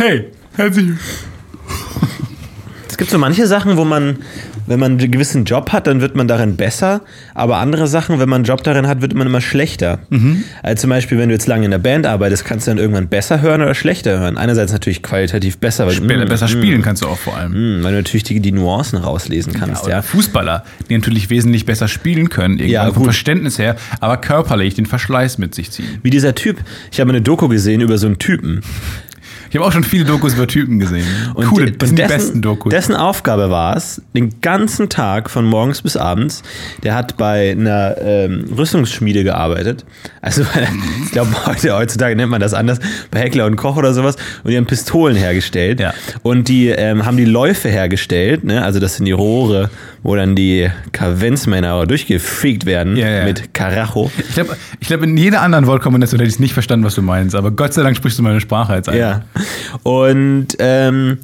Hey, herzlich. Es gibt so manche Sachen, wo man, wenn man einen gewissen Job hat, dann wird man darin besser. Aber andere Sachen, wenn man einen Job darin hat, wird man immer schlechter. Also zum Beispiel, wenn du jetzt lange in der Band arbeitest, kannst du dann irgendwann besser hören oder schlechter hören. Einerseits natürlich qualitativ besser, weil, Später mm, besser mm, spielen kannst du auch vor allem. mm, weil du natürlich die, die Nuancen rauslesen kannst. Oder Ja, Fußballer, die natürlich wesentlich besser spielen können, irgendwann Ja, vom. Verständnis her, aber körperlich den Verschleiß mit sich ziehen. Wie dieser Typ. Ich habe eine Doku gesehen über so einen Typen. Ich habe auch schon viele Dokus über Typen gesehen. Und Coole, das sind die dessen, besten Dokus. Dessen Aufgabe war es, den ganzen Tag von morgens bis abends, der hat bei einer ähm, Rüstungsschmiede gearbeitet. Also, ich glaube, heute, heutzutage nennt man das anders, bei Heckler und Koch oder sowas. Und die haben Pistolen hergestellt. Ja. Und die ähm, haben die Läufe hergestellt. Ne? Also, das sind die Rohre, wo dann die Kavenzmänner durchgefegt werden Ja, ja. mit Karacho. Ich glaube, ich glaub, in jeder anderen Wortkombination hätte ich es nicht verstanden, was du meinst. Aber Gott sei Dank sprichst du meine Sprache jetzt ein. Ja. Und ähm,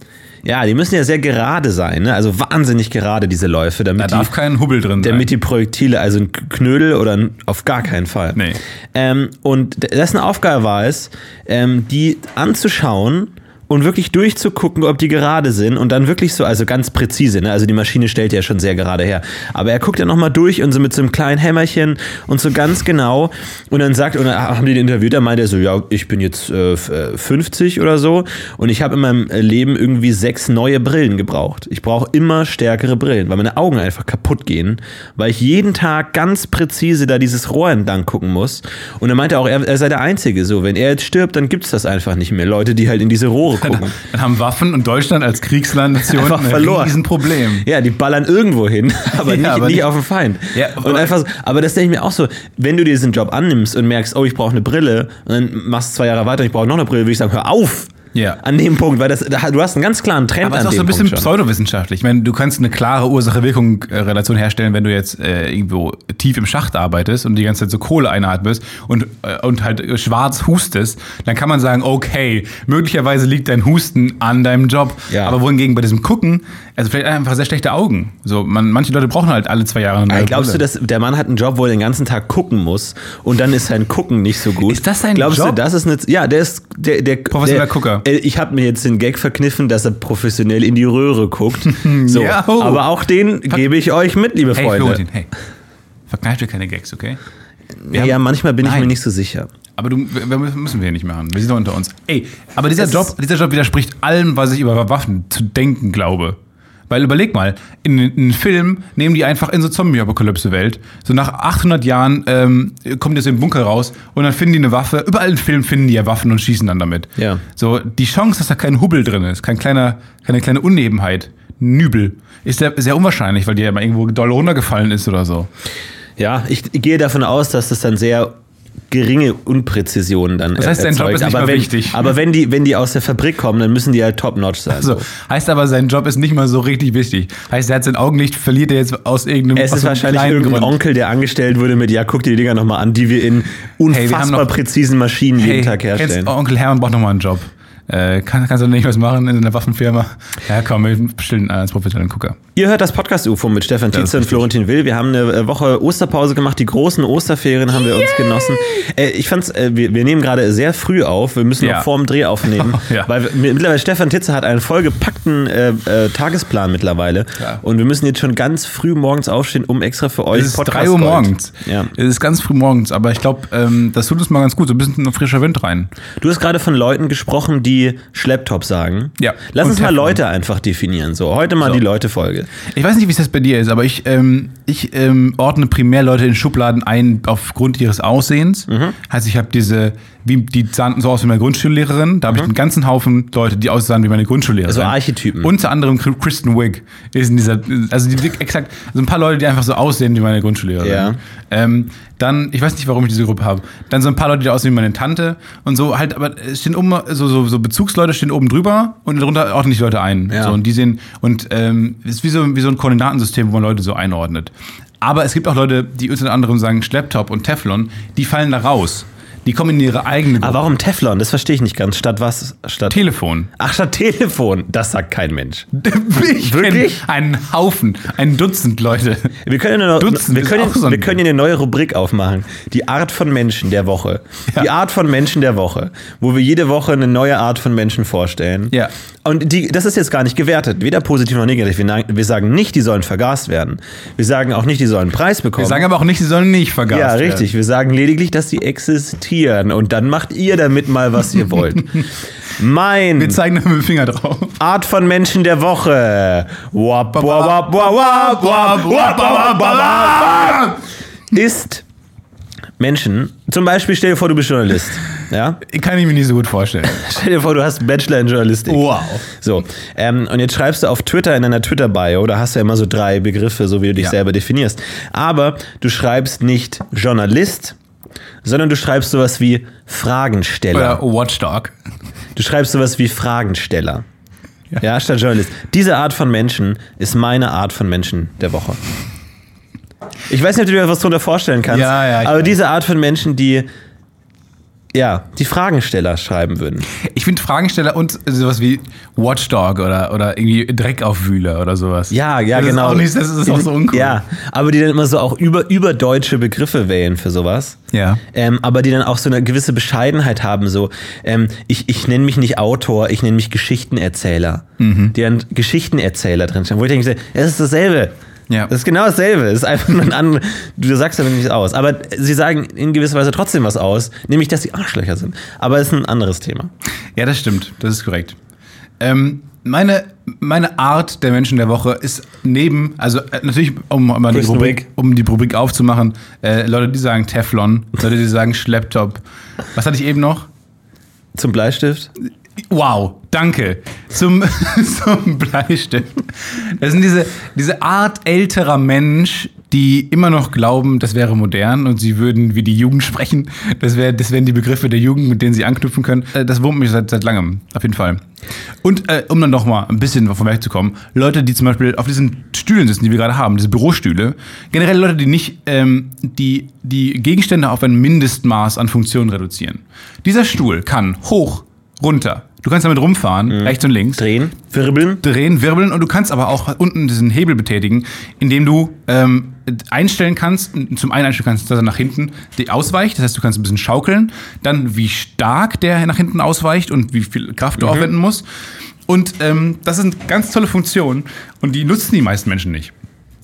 ja, die müssen ja sehr gerade sein, ne? also wahnsinnig gerade diese Läufe, Da damit, darf die, kein Hubbel drin sein. damit die Projektile, also ein Knödel oder ein, auf gar keinen Fall. Nee. Ähm, und dessen Aufgabe war es, ähm, die anzuschauen und wirklich durchzugucken, ob die gerade sind und dann wirklich so, also ganz präzise, ne? also die Maschine stellt ja schon sehr gerade her, aber er guckt ja nochmal durch und so mit so einem kleinen Hämmerchen und so ganz genau und dann sagt, und dann haben die den interviewt, da meint er so, ja, ich bin jetzt äh, f- äh, 50 oder so und ich habe in meinem äh, Leben irgendwie sechs neue Brillen gebraucht. Ich brauche immer stärkere Brillen, weil meine Augen einfach kaputt gehen, weil ich jeden Tag ganz präzise da dieses Rohr entlang gucken muss und er meinte auch, er, er sei der Einzige so, wenn er jetzt stirbt, dann gibt's das einfach nicht mehr. Leute, die halt in diese Rohre gucken. Dann haben Waffen und Deutschland als Kriegslandnation Einfach ein verloren. Riesenproblem. Ja, die ballern irgendwo hin, aber, Ja, nicht, aber nicht nicht- auf den Feind. Ja, und aber- einfach so, aber das denke ich mir auch so, wenn du dir diesen Job annimmst und merkst, oh, ich brauche eine Brille, und dann machst du zwei Jahre weiter, ich brauche noch eine Brille, würde ich sagen, hör auf! Ja. An dem Punkt, weil das, da- du hast einen ganz klaren Trend Aber es ist auch so ein bisschen Punkt pseudowissenschaftlich. Ich meine, du kannst eine klare Ursache-Wirkung-Relation herstellen, wenn du jetzt äh, irgendwo tief im Schacht arbeitest und die ganze Zeit so Kohle einatmest und, äh, und halt äh, schwarz hustest, dann kann man sagen, okay, möglicherweise liegt dein Husten an deinem Job. Ja. Aber wohingegen bei diesem Gucken, also vielleicht einfach sehr schlechte Augen. So, man, manche Leute brauchen halt alle zwei Jahre eine neue glaubst du, Brille. dass der Mann hat einen Job, wo er den ganzen Tag gucken muss und dann ist sein Gucken nicht so gut? Ist das sein glaubst Job? du, das ist eine, ja, der ist der, der Professioneller der, Gucker. Äh, Ich habe mir jetzt den Gag verkniffen, dass er professionell in die Röhre guckt. So, Ja, oh. aber auch den gebe ich euch mit, liebe Hey, Freunde. Florentin, hey. Verkneif dir keine Gags, okay? Wir ja, haben- manchmal bin ich Nein. mir nicht so sicher. Aber du, wir müssen wir nicht machen. Wir sind doch unter uns. Ey, aber dieser Es Job, dieser Job widerspricht allem, was ich über Waffen zu denken glaube. Weil überleg mal, in, in einem Film nehmen die einfach in so Zombie-Apokalypse-Welt. So nach 800 Jahren ähm, kommt jetzt im Bunker raus und dann finden die eine Waffe. Überall im Film finden die ja Waffen und schießen dann damit. Ja. So die Chance, dass da kein Hubbel drin ist, kein kleiner, keine kleine Unnebenheit, Nübel, ist sehr, sehr unwahrscheinlich, weil die ja mal irgendwo doll runtergefallen ist oder so. Ja, ich gehe davon aus, dass das dann sehr geringe Unpräzisionen dann Das heißt, dein Job erzeugt. ist nicht aber wenn, wichtig. Aber wenn die, wenn die aus der Fabrik kommen, dann müssen die halt top-notch sein. So, heißt aber, sein Job ist nicht mal so richtig wichtig. Heißt, er hat sein Augenlicht, verliert er jetzt aus irgendeinem Es ist wahrscheinlich irgendein Grund. Onkel, der angestellt wurde mit, ja, guck dir die Dinger nochmal an, die wir in Hey, wir unfassbar noch- präzisen Maschinen jeden Hey, Tag kennst, herstellen. Onkel Hermann braucht nochmal einen Job. Äh, kann, kannst du nicht was machen in einer Waffenfirma? Ja, komm, wir bestellen einen als professionellen Gucker. Ihr hört das Podcast-UFO mit Stefan Tietze und. Florentin Will. Wir haben eine äh, Woche Osterpause gemacht. Die großen Osterferien haben wir uns genossen. Äh, ich fand's, äh, wir, wir nehmen gerade sehr früh auf. Wir müssen Ja. noch vor dem Dreh aufnehmen. Ja. Weil wir, mittlerweile Stefan Tietze hat einen vollgepackten äh, äh, Tagesplan mittlerweile. Ja. Und wir müssen jetzt schon ganz früh morgens aufstehen, um extra für euch Es ist Podcast 3 Uhr morgens. Ja. Es ist ganz früh morgens, aber ich glaube, ähm, das tut uns mal ganz gut. So ein bisschen frischer Wind rein. Du hast gerade von Leuten gesprochen, die Schlepptop sagen. Ja. Lass uns mal. Leute einfach definieren. So, heute mal So. die Leute-Folge. Ich weiß nicht, wie es das bei dir ist, aber ich, ähm, ich ähm, ordne primär Leute in Schubladen ein aufgrund ihres Aussehens. Mhm. Heißt, ich habe diese, wie die sahen so aus wie meine Grundschullehrerin. Da habe ich einen ganzen Haufen Leute, die aussahen wie meine Grundschullehrerin. Mhm. Also Archetypen. Unter anderem Kristen Wiig ist in dieser, also die, exakt, also ein paar Leute, die einfach so aussehen wie meine Grundschullehrerin. Ja. Ähm, dann, ich weiß nicht, warum ich diese Gruppe habe. Dann so ein paar Leute, die aussehen wie meine Tante und so halt, aber es stehen oben, so, so, so Bezugsleute stehen oben drüber und darunter ordnen sich Leute ein. Ja. So, und die sehen, und ähm, es ist wie so, wie so ein Koordinatensystem, wo man Leute so einordnet. Aber es gibt auch Leute, die unter anderem sagen Schlepptop und Teflon, die fallen da raus. Die kommen in ihre eigene Gruppe. Aber warum Teflon? Das verstehe ich nicht ganz. Statt was? Statt Telefon. Ach, statt Telefon. Das sagt kein Mensch. Ich Wirklich? Einen Haufen, ein Dutzend Leute. Wir können, noch, Dutzend wir, können, so ein wir können eine neue Rubrik aufmachen. Die Art von Menschen der Woche. Ja. Die Art von Menschen der Woche. Wo wir jede Woche eine neue Art von Menschen vorstellen. Ja. Und die, das ist jetzt gar nicht gewertet. Weder positiv noch negativ. Wir, wir sagen nicht, die sollen vergast werden. Wir sagen auch nicht, die sollen einen Preis bekommen. Wir sagen aber auch nicht, sie sollen nicht vergasen. ja, richtig. Wir sagen lediglich, dass sie existieren kopieren und dann macht ihr damit mal, was ihr wollt. mein. Wir zeigen da mit dem Finger drauf. Art von Menschen der Woche. Ist Menschen, zum Beispiel stell dir vor, du bist Journalist. Ja? Kann ich mir nicht so gut vorstellen. Stell dir vor, du hast einen Bachelor in Journalistik. Wow. So. Ähm, und jetzt schreibst du auf Twitter in deiner Twitter-Bio, da hast du ja immer so drei Begriffe, so wie du dich ja. selber definierst. Aber du schreibst nicht Journalist, sondern du schreibst sowas wie Fragensteller. Oder Watchdog. Du schreibst sowas wie Fragensteller. Ja. statt Journalist. Diese Art von Menschen ist meine Art von Menschen der Woche. Ich weiß nicht, ob du dir was darunter vorstellen kannst, Ja, ja, aber diese Art von Menschen, die ja, die Fragensteller schreiben würden. Ich finde Fragensteller und sowas wie Watchdog oder, oder irgendwie Dreckaufwühler oder sowas. Ja, ja, das genau. Ist nicht, das ist auch so uncool. Ja, aber die dann immer so auch über, überdeutsche Begriffe wählen für sowas. Ja. Ähm, aber die dann auch so eine gewisse Bescheidenheit haben, so, ähm, ich, ich nenne mich nicht Autor, ich nenne mich Geschichtenerzähler. Mhm. Die dann Geschichtenerzähler drinstehen, wo ich denke, es ist dasselbe. Ja. Das ist genau dasselbe. Es ist einfach nur ein anderes. Du sagst damit nichts aus. Aber sie sagen in gewisser Weise trotzdem was aus, nämlich, dass sie Arschlöcher sind. Aber es ist ein anderes Thema. Ja, das stimmt. Das ist korrekt. Ähm, meine, meine Art der Menschen der Woche ist neben, also äh, natürlich, um, um, die, Rubrik, um die Rubrik aufzumachen, äh, Leute, die sagen Teflon, Leute, die sagen Schlepptop. Was hatte ich eben noch? Zum Bleistift? Wow, danke. Zum, zum Bleistift. Das sind diese, diese Art älterer Mensch, die immer noch glauben, das wäre modern und sie würden wie die Jugend sprechen. Das, wär, das wären die Begriffe der Jugend, mit denen sie anknüpfen können. Äh, Das wurmt mich seit, seit langem, auf jeden Fall. Und äh, um dann noch mal ein bisschen von wegzukommen, Leute, die zum Beispiel auf diesen Stühlen sitzen, die wir gerade haben, diese Bürostühle, generell Leute, die nicht ähm, die, die Gegenstände auf ein Mindestmaß an Funktionen reduzieren. Dieser Stuhl kann hoch, runter. Du kannst damit rumfahren, rechts und links Drehen? Wirbeln? drehen, wirbeln und du kannst aber auch unten diesen Hebel betätigen, indem du ähm, einstellen kannst, zum einen einstellen kannst, dass er nach hinten ausweicht, das heißt, du kannst ein bisschen schaukeln, dann wie stark der nach hinten ausweicht und wie viel Kraft du aufwenden musst. Und ähm, das sind ganz tolle Funktionen und die nutzen die meisten Menschen nicht.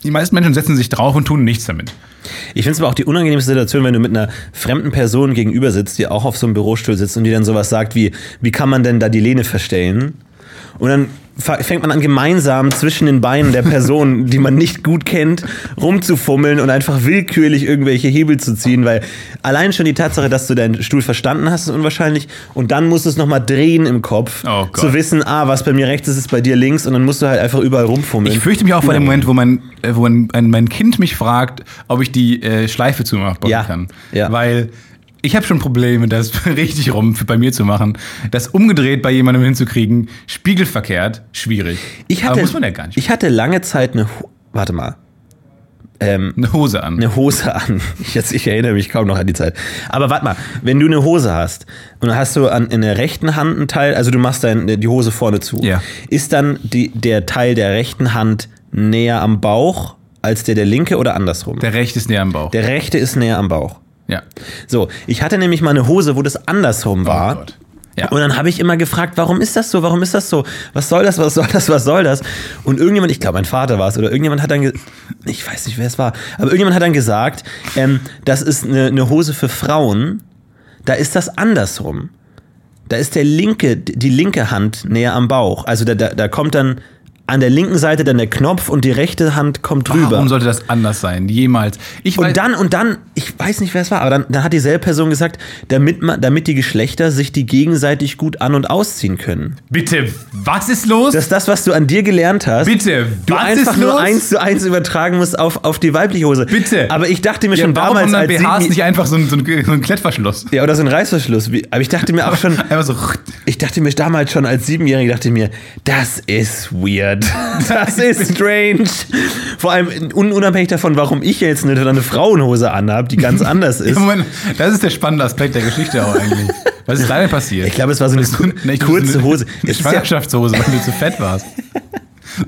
Die meisten Menschen setzen sich drauf und tun nichts damit. Ich finde es aber auch die unangenehmste Situation, wenn du mit einer fremden Person gegenüber sitzt, die auch auf so einem Bürostuhl sitzt und die dann sowas sagt wie, wie kann man denn da die Lehne verstellen? Und dann fängt man an, gemeinsam zwischen den Beinen der Person, die man nicht gut kennt, rumzufummeln und einfach willkürlich irgendwelche Hebel zu ziehen, weil allein schon die Tatsache, dass du deinen Stuhl verstanden hast, ist unwahrscheinlich. Und dann musst du es nochmal drehen im Kopf, Oh zu wissen, ah, was bei mir rechts ist, ist bei dir links und dann musst du halt einfach überall rumfummeln. Ich fürchte mich auch vor dem Moment, wo mein, äh, wo mein, ein, mein Kind mich fragt, ob ich die äh, Schleife zumachen Ja, kann. ja. Weil ich habe schon Probleme, das richtig rum bei mir zu machen. Das umgedreht bei jemandem hinzukriegen, spiegelverkehrt, schwierig. Ich hatte, Aber muss man ja gar nicht. Ich hatte lange Zeit eine, Ho- warte mal, ähm, eine Hose an. eine Hose an. Ich, jetzt, ich erinnere mich kaum noch an die Zeit. Aber warte mal, wenn du eine Hose hast und dann hast du an, in der rechten Hand einen Teil, also du machst dein, die Hose vorne zu, Ja. ist dann die, der Teil der rechten Hand näher am Bauch als der der linke oder andersrum? Der rechte ist näher am Bauch. der rechte ist näher am Bauch. Ja. So, ich hatte nämlich mal eine Hose, wo das andersrum war. Oh Gott. Ja. Und dann habe ich immer gefragt, warum ist das so? Warum ist das so? Was soll das? Was soll das? Was soll das? Und irgendjemand, ich glaube, mein Vater war es, oder irgendjemand hat dann, ich weiß nicht, wer es war, aber irgendjemand hat dann gesagt, ähm, das ist eine, eine Hose für Frauen. Da ist das andersrum. Da ist der linke, die linke Hand näher am Bauch. Also da, da, da kommt dann an der linken Seite dann der Knopf und die rechte Hand kommt drüber. Warum sollte das anders sein? Jemals. Ich Und dann, und dann, ich weiß nicht, wer es war, aber dann, dann hat dieselbe Person gesagt, damit, man, damit die Geschlechter sich die gegenseitig gut an- und ausziehen können. bitte, was ist los? Das ist das, was du an dir gelernt hast. bitte, Du was einfach ist nur los? eins zu eins übertragen musst auf, auf die weibliche Hose. Bitte. Aber ich dachte mir ja, schon warum damals, als BHs nicht einfach so ein, so ein, so ein Klettverschluss? ja, oder so ein Reißverschluss. Aber ich dachte mir auch schon, Einfach so. ich dachte mir damals schon als Siebenjährige, dachte mir, das ist weird. Weird. Das ist strange. Vor allem un unabhängig davon, warum ich jetzt eine, eine Frauenhose anhabe, die ganz anders ist. Moment, das ist der spannende Aspekt der Geschichte auch eigentlich. Was ist da denn passiert? Ich glaube, es war so eine kurze Hose. Eine ja, Schwangerschaftshose, weil du zu fett warst.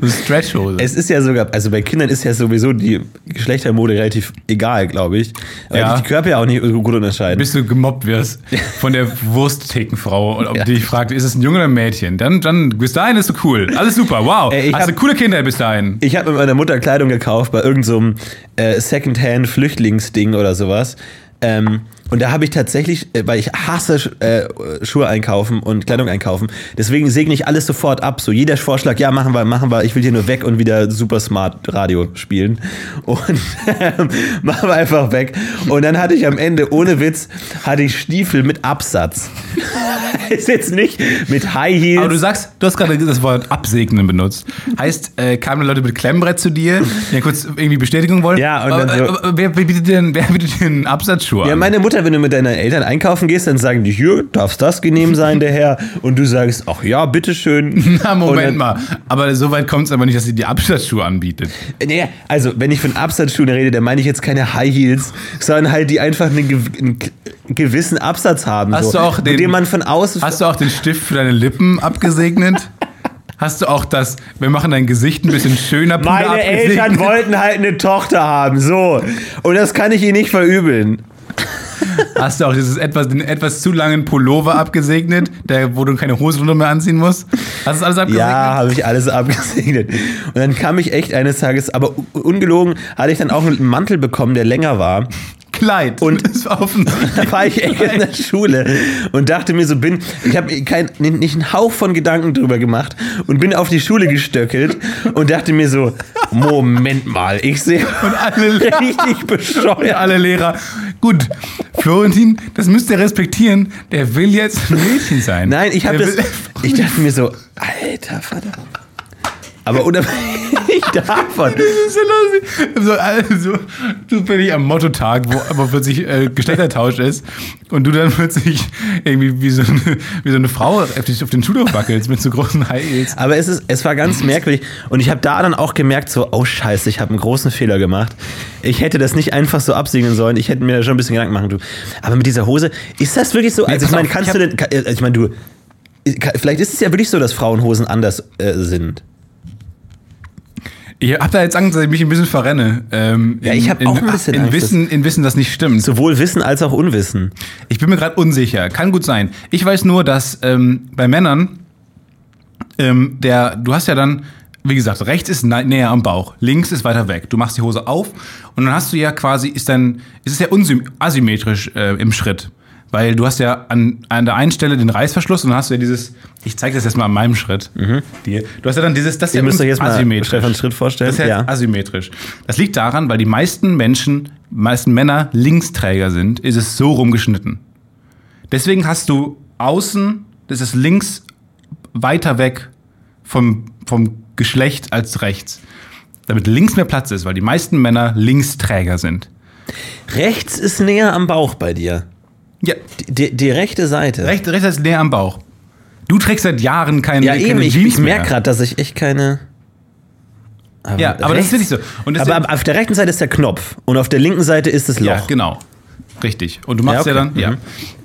So Stretchhose. es ist ja sogar, also bei Kindern ist ja sowieso die Geschlechtermode relativ egal, glaube ich. Weil Ja. die Körper ja auch nicht so gut unterscheiden. bis du gemobbt wirst von der Wurstthekenfrau und ob Ja. die dich fragt, ist es ein Junge oder ein Mädchen? Dann, dann bis dahin ist du cool. Alles super, wow. Ich Hast du coole Kinder bis dahin. Ich habe mit meiner Mutter Kleidung gekauft bei irgendeinem so äh, Secondhand-Flüchtlingsding oder sowas. Ähm, und da habe ich tatsächlich, äh, weil ich hasse äh, Schuhe einkaufen und Kleidung einkaufen, deswegen segne ich alles sofort ab. So jeder Vorschlag, ja, machen wir, machen wir, ich will hier nur weg und wieder super smart Radio spielen. Und machen wir einfach weg. Und dann hatte ich am Ende, ohne Witz, hatte ich Stiefel mit Absatz. ist jetzt nicht mit High Heels. Aber du sagst, du hast gerade das Wort absegnen benutzt. Heißt, äh, kamen Leute mit Klemmbrett zu dir, die ja kurz irgendwie Bestätigung wollen? Ja, und dann so- aber, wer, bietet bietet denn Absatzschuhe Ja, an? meine Mutter, wenn du mit deinen Eltern einkaufen gehst, dann sagen die, hier, darf das genehm sein, der Herr? Und du sagst, ach ja, bitteschön. Na, Moment dann- mal. Aber so weit kommt es aber nicht, dass sie die Absatzschuhe anbietet. Nee, also, wenn ich von Absatzschuhen rede, dann meine ich jetzt keine High Heels, sondern halt, die einfach einen, gew- einen gewissen Absatz haben. Hast so, du auch den- man von außen. Hast du auch den Stift für deine Lippen abgesegnet? Hast du auch das, wir machen dein Gesicht ein bisschen schöner Puder meine? Eltern wollten halt eine Tochter haben, so. Und das kann ich ihnen nicht verübeln. Hast du auch dieses etwas, den etwas zu langen Pullover abgesegnet, der, wo du keine Hose drunter mehr anziehen musst? Hast du das alles abgesegnet? Ja, habe ich alles abgesegnet. Und dann kam ich echt eines Tages, aber ungelogen, hatte ich dann auch einen Mantel bekommen, der länger war. Kleid. Und- das war offensichtlich. Da war ich echt in der Schule und dachte mir so, bin, ich habe kein, nicht einen Hauch von Gedanken drüber gemacht und bin auf die Schule gestöckelt und dachte mir so, Moment mal, ich sehe Und alle, richtig und bescheuert. alle Lehrer. Gut, Florentin, das müsst ihr respektieren. Der will jetzt ein Mädchen sein. Nein, ich habe das, ich dachte mir so, alter Vater. Aber unabhängig davon, Das ist so lustig. So, also, zufällig am Motto-Tag, wo aber plötzlich äh, Geschlechtertausch ist und du dann plötzlich irgendwie wie so eine, wie so eine Frau auf, den Schuh wackelst mit so großen High Heels. aber es, ist, es war ganz merkwürdig und ich habe da dann auch gemerkt, so, oh scheiße, ich habe einen großen Fehler gemacht. Ich hätte das nicht einfach so absiegeln sollen, ich hätte mir da schon ein bisschen Gedanken machen. Du. Aber mit dieser Hose, ist das wirklich so? Also ich meine, kannst ich du denn, also ich meine, du, vielleicht ist es ja wirklich so, dass Frauenhosen anders äh, sind. Ich hab da jetzt Angst, dass ich mich ein bisschen verrenne. Ähm, Ja, ich hab in, auch ein bisschen in Angst, Wissen, in Wissen, das nicht stimmt. Sowohl Wissen als auch Unwissen. Ich bin mir gerade unsicher. Kann gut sein. Ich weiß nur, dass ähm, bei Männern ähm, der, du hast ja dann, wie gesagt, rechts ist nä- näher am Bauch, links ist weiter weg. Du machst die Hose auf und dann hast du ja quasi, ist dann, ist es ja asymmetrisch äh, im Schritt. Weil du hast ja an, an der einen Stelle den Reißverschluss und dann hast du ja dieses, ich zeige das jetzt mal an meinem Schritt. Dir. Du hast ja dann dieses, das ist Ihr ja müsst euch jetzt mal asymmetrisch. Stefan Schritt vorstellen. Das ist ja, Ja. asymmetrisch. Das liegt daran, weil die meisten Menschen, meisten Männer Linksträger sind, ist es so rumgeschnitten. Deswegen hast du außen, das ist links weiter weg vom, vom Geschlecht als rechts. Damit links mehr Platz ist, weil die meisten Männer Linksträger sind. Rechts ist näher am Bauch bei dir. Ja, Die, die, rechte Seite. rechts, rechts ist näher am Bauch. Du trägst seit Jahren keine, ja, keine eben, ich, Jeans ich merke gerade, dass ich echt keine. Aber Ja, aber das ist wirklich so. Aber auf der rechten Seite ist der Knopf und auf der linken Seite ist das Loch. Ja, genau. Richtig. Und du machst ja, Ja, okay. dann, ja. Mhm.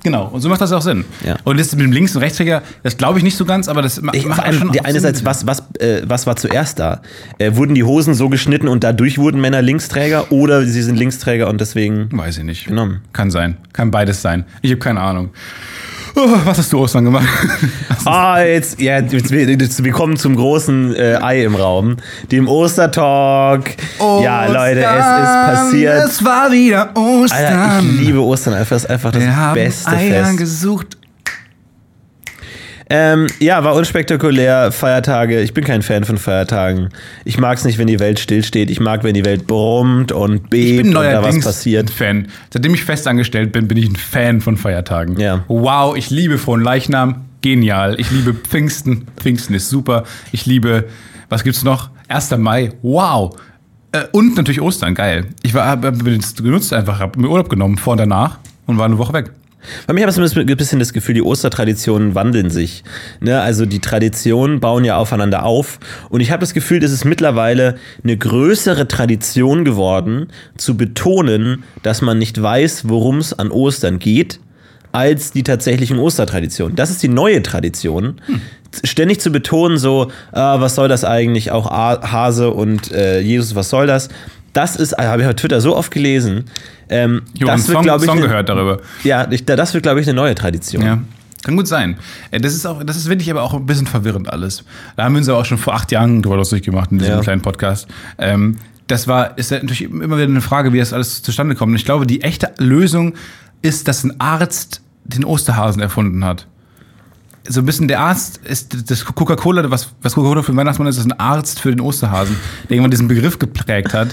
Genau. Und so macht das auch Sinn. Ja. Und das mit dem Links- und Rechtsträger, das glaube ich nicht so ganz, aber das ma- Ich, macht allem, schon die einerseits, was, was, äh, was war zuerst da? Äh, wurden die Hosen so geschnitten und dadurch wurden Männer Linksträger oder sie sind Linksträger und deswegen. Weiß ich nicht. Genommen. Kann sein. Kann beides sein. Ich habe keine Ahnung. Oh, was hast du Ostern gemacht? Ah, jetzt, ja, jetzt, jetzt, wir kommen zum großen äh, Ei im Raum, dem Ostertalk. ja, Leute, es ist passiert. Es war wieder Ostern. Alter, ich liebe Ostern einfach, es ist einfach das Wir haben beste Eier Fest. gesucht. Ähm, ja, war unspektakulär. Feiertage. Ich bin kein Fan von Feiertagen. Ich mag es nicht, wenn die Welt stillsteht. Ich mag, wenn die Welt brummt und bebt Ich bin und da was passiert. ein Fan. Seitdem ich festangestellt bin, bin ich ein Fan von Feiertagen. Ja. Wow, ich liebe Frohen Leichnam. Genial. Ich liebe Pfingsten. Pfingsten ist super. Ich liebe, was gibt's noch? 1. Mai. Wow. Äh, und natürlich Ostern. Geil. Ich war, hab, hab genutzt einfach, hab mir Urlaub genommen vor und danach und war eine Woche weg. Bei mir habe ich ein bisschen das Gefühl, die Ostertraditionen wandeln sich. Ne? Also die Traditionen bauen ja aufeinander auf. Und ich habe das Gefühl, das ist mittlerweile eine größere Tradition geworden, zu betonen, dass man nicht weiß, worum es an Ostern geht, als die tatsächlichen Ostertraditionen. Das ist die neue Tradition. Hm. Ständig zu betonen, so, äh, was soll das eigentlich, auch Hase und äh, Jesus, was soll das? Das ist, habe ich auf Twitter so oft gelesen. Ähm, jo, das wird, glaube ich, Song gehört darüber. Ja, das wird, glaube ich, eine neue Tradition. Ja. Kann gut sein. Äh, das ist auch, das ist wirklich aber auch ein bisschen verwirrend alles. Da haben wir uns aber auch schon vor acht Jahren drüber lustig gemacht in diesem ja. kleinen Podcast. Ähm, das war, ist natürlich immer wieder eine Frage, wie das alles zustande kommt. Und ich glaube, die echte Lösung ist, dass ein Arzt den Osterhasen erfunden hat. So ein bisschen der Arzt ist das Coca-Cola, was, was Coca-Cola für den Weihnachtsmann ist, ist ein Arzt für den Osterhasen, der irgendwann diesen Begriff geprägt hat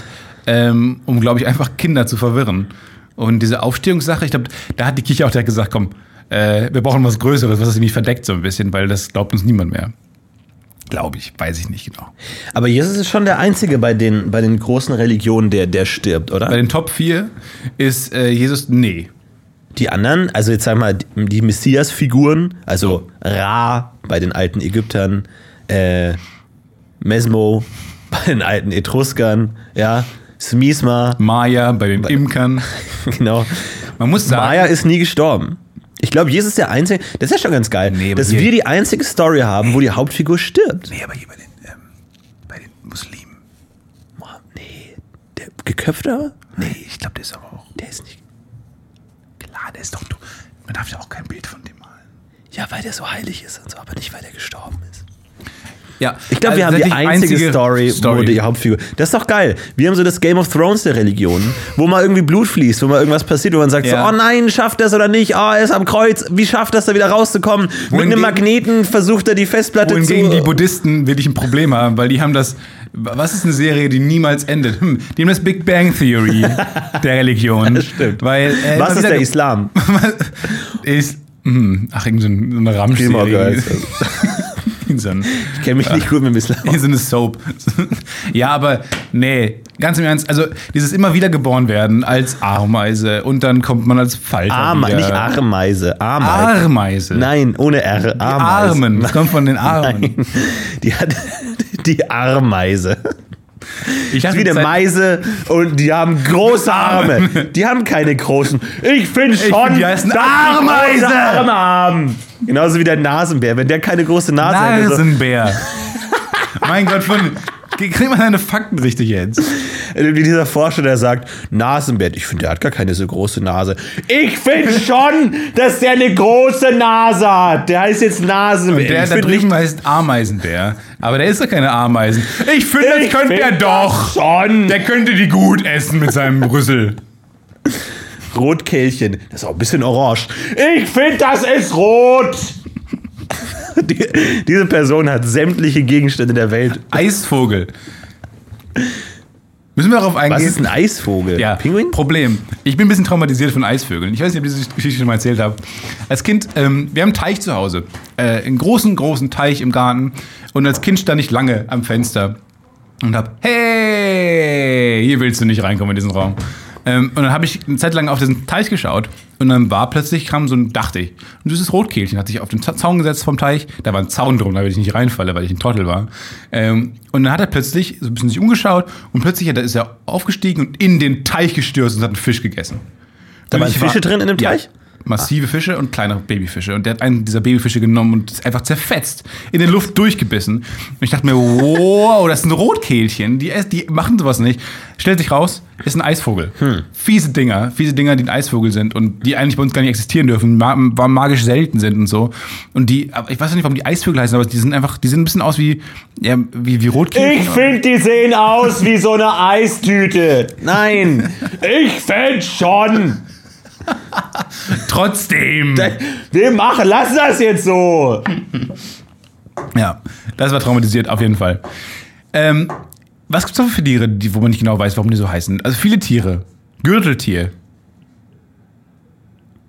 ähm, um, glaube ich, einfach Kinder zu verwirren. Und diese Aufstehungssache, ich glaube, da hat die Kirche auch direkt gesagt, komm, äh, wir brauchen was Größeres, was das irgendwie verdeckt so ein bisschen, weil das glaubt uns niemand mehr. Glaube ich, weiß ich nicht genau. Aber Jesus ist schon der Einzige bei den, bei den großen Religionen, der, der stirbt, oder? Bei den Top 4 ist äh, Jesus, nee. Die anderen, also jetzt sag mal, die Messias-Figuren, also Ra bei den alten Ägyptern, äh, Mesmo bei den alten Etruskern, ja, Smisma. Maya bei den Imkern. genau. Man muss sagen. Maya ist nie gestorben. Ich glaube, Jesus ist der Einzige. Das ist ja schon ganz geil, nee, dass wir die einzige Story haben, wo die Hauptfigur stirbt. Nee, aber hier bei den, ähm, bei den Muslimen. Nee. Der geköpfte? Nee, ich glaube, der ist aber auch. Der ist nicht. Klar, der ist doch. Man darf ja auch kein Bild von dem malen. Ja, weil der so heilig ist und so, aber nicht, weil der gestorben ist. Ja, ich glaube, also wir haben die einzige, einzige Story, Story, wo die Hauptfigur. Das ist doch geil. Wir haben so das Game of Thrones der Religionen, wo mal irgendwie Blut fließt, wo mal irgendwas passiert, wo man sagt ja. so, oh nein, schafft das oder nicht? Oh, er ist am Kreuz. Wie schafft das da wieder rauszukommen? Wohingegen, Mit einem Magneten versucht er die Festplatte zu. Wohingegen die Buddhisten wirklich ein Problem haben, weil die haben das. Was ist eine Serie, die niemals endet? Hm, die haben das Big Bang Theory der Religion. Das stimmt. Weil, äh, was ist der Islam? ist, hm, ach, irgendeine so eine So ein, ich kenne mich nicht gut mit Islam. So eine Soap. ja, aber nee, ganz im Ernst, also dieses immer wieder geboren werden als Ameise und dann kommt man als Falter Arme, wieder. Nicht Ameise, Ameise. Ameise. Nein, ohne R. Ameise. Die Armen, das kommt von den Armen. Nein. Die hat die Ameise. Ich das ist wie eine Meise und die haben große Arme. Die haben keine großen. Ich finde schon, ich find, die heißen Ameise. Arme haben. Genauso wie der Nasenbär. Wenn der keine große Nase hätte. Nasenbär. So mein Gott, von, krieg mal deine Fakten richtig jetzt. Wie dieser Forscher, der sagt, Nasenbär, ich finde, der hat gar keine so große Nase. Ich finde schon, dass der eine große Nase hat. Der heißt jetzt Nasenbär. Und der da drüben heißt Ameisenbär. Aber der ist doch keine Ameisen. Ich finde, das könnte find er doch. Schon. Der könnte die gut essen mit seinem Rüssel. Rotkehlchen. Das ist auch ein bisschen orange. Ich finde, das ist rot. Die, diese Person hat sämtliche Gegenstände der Welt. Eisvogel. Müssen wir darauf eingehen? Was ist ein Eisvogel? Ja, Pinguin? Problem. Ich bin ein bisschen traumatisiert von Eisvögeln. Ich weiß nicht, ob ich diese Geschichte schon mal erzählt habe. Als Kind, ähm, wir haben einen Teich zu Hause. Äh, einen großen, großen Teich im Garten. Und als Kind stand ich lange am Fenster und hab, hey, hier willst du nicht reinkommen in diesen Raum. Ähm, und dann habe ich eine Zeit lang auf diesen Teich geschaut und dann war plötzlich, kam so ein, dachte ich, ein süßes Rotkehlchen hat sich auf den Zaun gesetzt vom Teich. Da war ein Zaun drum, damit ich nicht reinfalle, weil ich ein Trottel war. Ähm, und dann hat er plötzlich so ein bisschen sich umgeschaut und plötzlich ist er aufgestiegen und in den Teich gestürzt und hat einen Fisch gegessen. Da waren Fische war, drin in dem Teich? Ja massive Fische und kleine Babyfische. Und der hat einen dieser Babyfische genommen und ist einfach zerfetzt, in der Luft durchgebissen. Und ich dachte mir, wow, das ein Rotkehlchen. Die, die machen sowas nicht. Stellt sich raus, ist ein Eisvogel. Hm. Fiese Dinger, fiese Dinger, die ein Eisvogel sind und die eigentlich bei uns gar nicht existieren dürfen, magisch selten sind und so. Und die, ich weiß nicht, warum die Eisvögel heißen, aber die sind einfach, die sehen ein bisschen aus wie, ja, wie, wie Rotkehlchen. Ich finde, die sehen aus wie so eine Eistüte. Nein, ich finde schon. Trotzdem. Wir machen, lass das jetzt so. ja, das war traumatisiert, auf jeden Fall. Ähm, was gibt es noch für Tiere, die, wo man nicht genau weiß, warum die so heißen? Also viele Tiere. Gürteltier.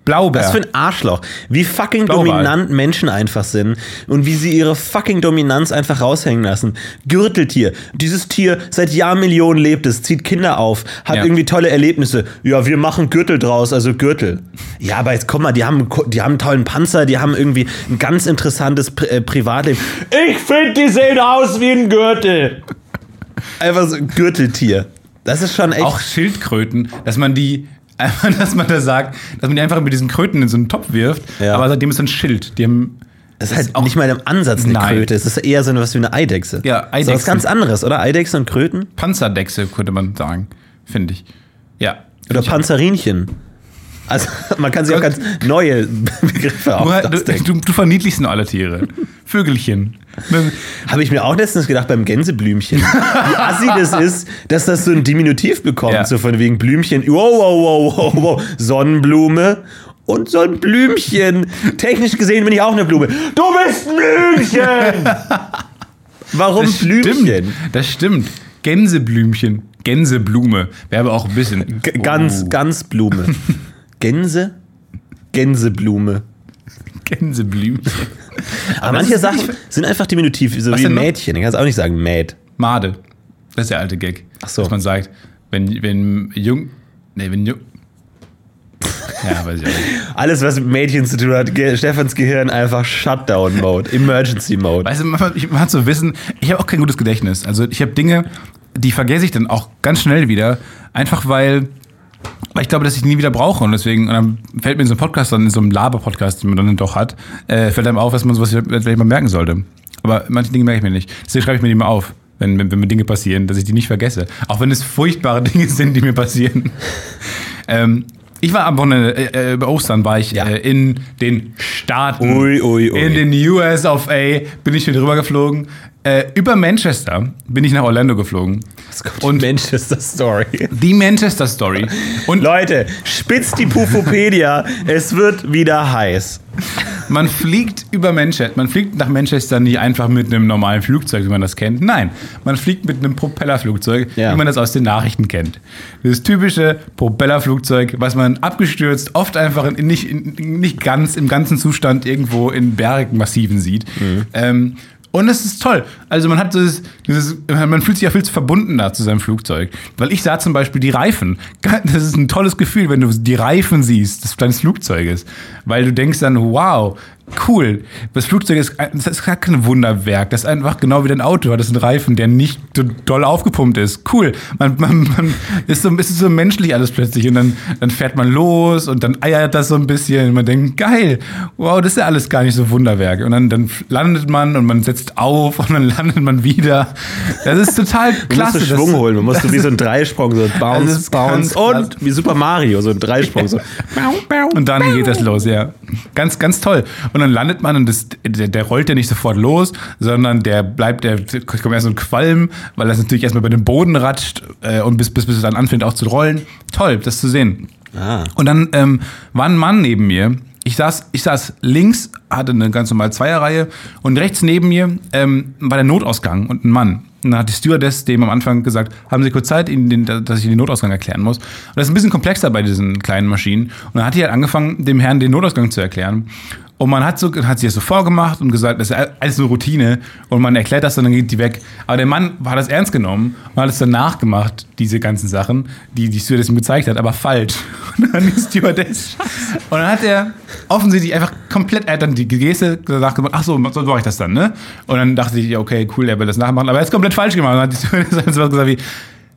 Blaubeer. Was für ein Arschloch. Wie fucking Blauwal. dominant Menschen einfach sind und wie sie ihre fucking Dominanz einfach raushängen lassen. Gürteltier. Dieses Tier seit Jahrmillionen lebt es, zieht Kinder auf, hat Ja. irgendwie tolle Erlebnisse. Ja, wir machen Gürtel draus, also Gürtel. Ja, aber jetzt komm mal, die haben, die haben einen tollen Panzer, die haben irgendwie ein ganz interessantes Pri äh, Privatleben. Ich finde, die sehen aus wie ein Gürtel. Einfach so ein Gürteltier. Das ist schon echt. auch Schildkröten, dass man die, einfach, dass man da sagt, dass man die einfach mit diesen Kröten in so einen Topf wirft, Ja. aber seitdem ist ein Schild. Die haben, Das ist halt nicht mal im Ansatz eine Nein. Kröte. Es ist eher so was wie eine Eidechse. Ja, Das ist Eidechsen. was ganz anderes, oder? Eidechsen und Kröten? Panzerdechse, könnte man sagen, finde ich. Ja. Oder Panzerinchen. Also, man kann sich auch ganz neue Begriffe Du, du, ausdenken. du, du verniedlichst nur alle Tiere. Vögelchen. Habe ich mir auch letztens gedacht beim Gänseblümchen. Wie assi das ist, dass das so ein Diminutiv bekommt. Ja. So von wegen Blümchen. Wow, wow, wow, wow, wow. Sonnenblume und so ein Blümchen. Technisch gesehen bin ich auch eine Blume. Du bist Blümchen! Warum Das Blümchen? stimmt. Das stimmt. Gänseblümchen. Gänseblume. Wäre aber auch ein bisschen. G ganz, Oh. ganz Blume. Gänse? Gänseblume. Gänseblümchen. Aber das manche Sachen sind einfach diminutiv, so Was wie? Mädchen. Ich kann es auch nicht sagen, Mäd. Made. Das ist der alte Gag. Ach so. Dass man sagt, wenn, wenn jung. Nee, wenn jung. Ja, weiß ich auch nicht. Alles, was mit Mädchen zu tun hat, Ge Stefans Gehirn einfach Shutdown-Mode, Emergency-Mode. Weißt du, man, man hat so Wissen, ich habe auch kein gutes Gedächtnis. Also ich habe Dinge, die vergesse ich dann auch ganz schnell wieder. Einfach weil, weil ich glaube, dass ich nie wieder brauche. Und deswegen und dann fällt mir in so einem Podcast, dann in so einem Laber-Podcast, den man dann doch hat, äh, fällt einem auf, dass man sowas vielleicht mal merken sollte. Aber manche Dinge merke ich mir nicht. Deswegen schreibe ich mir die mal auf. Wenn, wenn, wenn mir Dinge passieren, dass ich die nicht vergesse. Auch wenn es furchtbare Dinge sind, die mir passieren. ähm, ich war am Wochenende, äh, äh, über Ostern war ich Ja. äh, in den Staaten. Ui, ui, ui. In den US of A bin ich wieder rüber geflogen. Äh, über Manchester bin ich nach Orlando geflogen. Und Manchester Story. Die Manchester Story. Und Leute, spitzt die Pufopedia, es wird wieder heiß. man fliegt über Manchester. Man fliegt nach Manchester nicht einfach mit einem normalen Flugzeug, wie man das kennt. Nein, man fliegt mit einem Propellerflugzeug, Ja. wie man das aus den Nachrichten kennt. Das typische Propellerflugzeug, was man abgestürzt, oft einfach in, nicht, in, nicht ganz im ganzen Zustand irgendwo in Bergmassiven sieht. Ähm, und es ist toll. Also man hat dieses, dieses, man fühlt sich ja viel verbundener zu seinem Flugzeug. Weil ich sah zum Beispiel die Reifen. Das ist ein tolles Gefühl, wenn du die Reifen siehst des deines Flugzeuges. Weil du denkst dann, wow, cool. Das Flugzeug ist, das ist gar kein Wunderwerk. Das ist einfach genau wie dein Auto. Das ist ein Reifen, der nicht so doll aufgepumpt ist. Cool. Man, man, man ist so, es ist so menschlich alles plötzlich. Und dann, dann fährt man los und dann eiert das so ein bisschen. Und man denkt, geil, wow, das ist ja alles gar nicht so Wunderwerk. Und dann, dann landet man und man setzt auf und dann landet man wieder. Das ist total klasse. du Das- Schwung holen, du musst du wie so ein Dreisprung, so Bounce, Bounce und wie Super Mario, so ein Dreisprung, so. Und dann geht das los, ja. Ganz, ganz toll. Und dann landet man und das, der, der rollt ja nicht sofort los, sondern der bleibt, der kommt erst so ein Qualm, weil das natürlich erstmal über den Boden ratscht äh, und bis, bis, bis es dann anfängt auch zu rollen. Toll, das zu sehen. Ah. Und dann ähm, war ein Mann neben mir. Ich saß, ich saß links, hatte eine ganz normale Zweierreihe und rechts neben mir ähm, war der Notausgang und ein Mann. Und dann hat die Stewardess dem am Anfang gesagt, haben Sie kurz Zeit, den, dass ich Ihnen den Notausgang erklären muss. Und das ist ein bisschen komplexer bei diesen kleinen Maschinen. Und dann hat die halt angefangen, dem Herrn den Notausgang zu erklären. Und man hat, so, hat sich das so vorgemacht und gesagt, das ist alles nur Routine. Und man erklärt das und dann geht die weg. Aber der Mann hat das ernst genommen und hat es dann nachgemacht, diese ganzen Sachen, die die Stewardess ihm gezeigt hat, aber falsch. Und dann die Stewardess. Und dann hat er offensichtlich einfach komplett, er hat dann die Geste gesagt, gemacht, ach so, so mache ich das dann, ne? Und dann dachte ich, ja, okay, cool, er will das nachmachen. Aber er hat es komplett falsch gemacht. Und dann hat die Stewardess gesagt wie,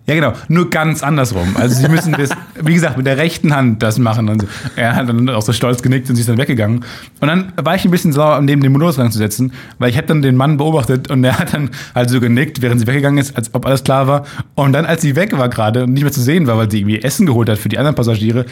ja, genau, nur ganz andersrum. Also sie müssen das, wie gesagt, mit der rechten Hand das machen. Und so. er hat dann auch so stolz genickt und sie ist dann weggegangen. Und dann war ich ein bisschen sauer, neben dem Notausgang zu setzen, weil ich habe dann den Mann beobachtet und der hat dann halt so genickt, während sie weggegangen ist, als ob alles klar war. Und dann, als sie weg war gerade und nicht mehr zu sehen war, weil sie irgendwie Essen geholt hat für die anderen Passagiere,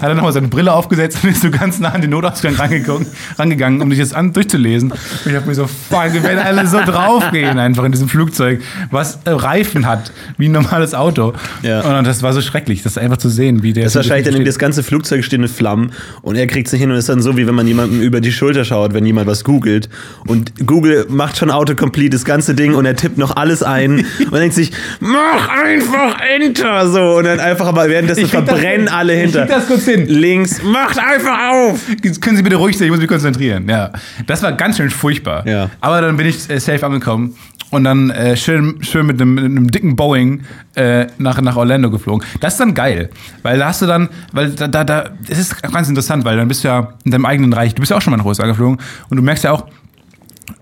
hat er nochmal seine Brille aufgesetzt und ist so ganz nah an den Notausgang rangegangen, rangegangen um sich das an, durchzulesen. Und ich habe mir so, fuck, wir werden alle so draufgehen einfach in diesem Flugzeug, was äh, Reifen hat, wie ein normales Auto. Ja. Und das war so schrecklich, das einfach zu sehen, wie der. Das ist wahrscheinlich dann das ganze Flugzeug stehen in Flammen und er kriegt es nicht hin und ist dann so, wie wenn man jemandem über die Schulter schaut, wenn jemand was googelt. Und Google macht schon Autocomplete, das ganze Ding und er tippt noch alles ein und denkt sich, mach einfach Enter! So, und dann einfach aber währenddessen Ich verbrennen alle Ich hinter. das kurz hin. Links, macht einfach auf! Können Sie bitte ruhig sein, ich muss mich konzentrieren. Ja, das war ganz schön furchtbar. Ja. Aber dann bin ich äh, safe angekommen und dann äh, schön, schön mit einem, mit einem dicken Boeing äh, nach, nach Orlando geflogen. Das ist dann geil, weil da hast du dann, weil da, da, da, es ist ganz interessant, weil dann bist du ja in deinem eigenen Reich, du bist ja auch schon mal nach USA geflogen und du merkst ja auch,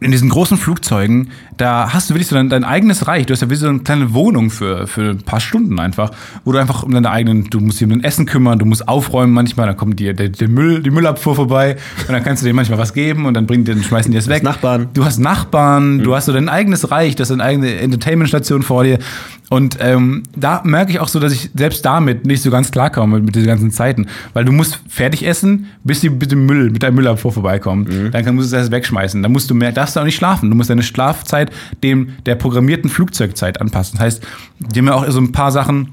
in diesen großen Flugzeugen, da hast du wirklich so dein, dein eigenes Reich. Du hast ja wie so eine kleine Wohnung für, für ein paar Stunden einfach, wo du einfach um deine eigenen, du musst dich um dein Essen kümmern, du musst aufräumen manchmal, dann kommt dir der, der Müll, die Müllabfuhr vorbei und dann kannst du dir manchmal was geben und dann bringen die, dann schmeißen die das weg. Nachbarn. Du hast Nachbarn, du hast so dein eigenes Reich, das ist eine eigene Entertainmentstation vor dir. Und ähm, da merke ich auch so, dass ich selbst damit nicht so ganz klarkomme mit diesen ganzen Zeiten. Weil du musst fertig essen, bis die mit dem Müll, mit deinem Müllabfuhr vorbeikommen. Dann kann, musst du das wegschmeißen. Dann musst du mehr, darfst du auch nicht schlafen. Du musst deine Schlafzeit dem der programmierten Flugzeugzeit anpassen. Das heißt, die haben ja auch so ein paar Sachen,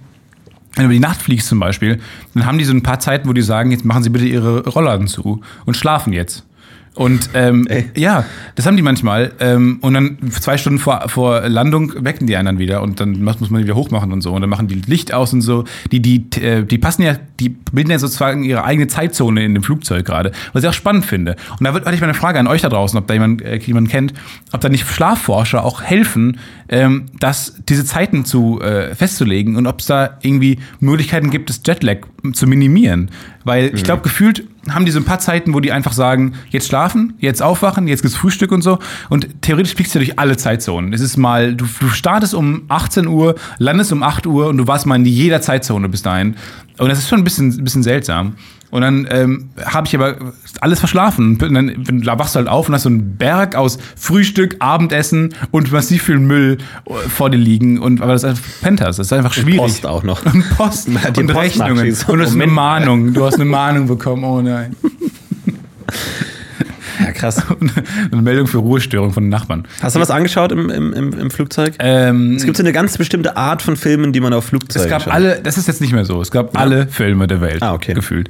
wenn du über die Nacht fliegst zum Beispiel, dann haben die so ein paar Zeiten, wo die sagen, jetzt machen sie bitte ihre Rollladen zu und schlafen jetzt. Und ähm, Ey. ja, das haben die manchmal. Ähm, und dann zwei Stunden vor, vor Landung wecken die einen dann wieder und dann muss man die wieder hochmachen und so. Und dann machen die Licht aus und so. Die, die, äh, die passen ja, die bilden ja sozusagen ihre eigene Zeitzone in dem Flugzeug gerade, was ich auch spannend finde. Und da hatte ich mal eine Frage an euch da draußen, ob da jemand, äh, jemand kennt, ob da nicht Schlafforscher auch helfen, ähm, das, diese Zeiten zu äh, festzulegen und ob es da irgendwie Möglichkeiten gibt, das Jetlag zu minimieren. Weil ich glaube, gefühlt haben die so ein paar Zeiten, wo die einfach sagen, jetzt schlafen, jetzt aufwachen, jetzt gibt's Frühstück und so. Und theoretisch fliegst du durch alle Zeitzonen. Es ist mal, du, du startest um 18 Uhr, landest um 8 Uhr und du warst mal in jeder Zeitzone bis dahin. Und das ist schon ein bisschen, ein bisschen seltsam. Und dann ähm, habe ich aber alles verschlafen. Und dann da wachst du halt auf und hast so einen Berg aus Frühstück, Abendessen und massiv viel Müll äh, vor dir liegen. Und aber das ist einfach Pentas. Das ist einfach schwierig. Post auch noch. Und Post die und Post Rechnungen. Und du hast eine. Mahnung. Du hast eine Mahnung bekommen. Oh nein. Ja, krass. eine Meldung für Ruhestörung von den Nachbarn. Hast du was angeschaut im, im, im, Flugzeug? Ähm, Es gibt so eine ganz bestimmte Art von Filmen, die man auf Flugzeugen es gab schaut. alle, das ist jetzt nicht mehr so. Es gab alle Filme der Welt. Ah, okay. Gefühlt.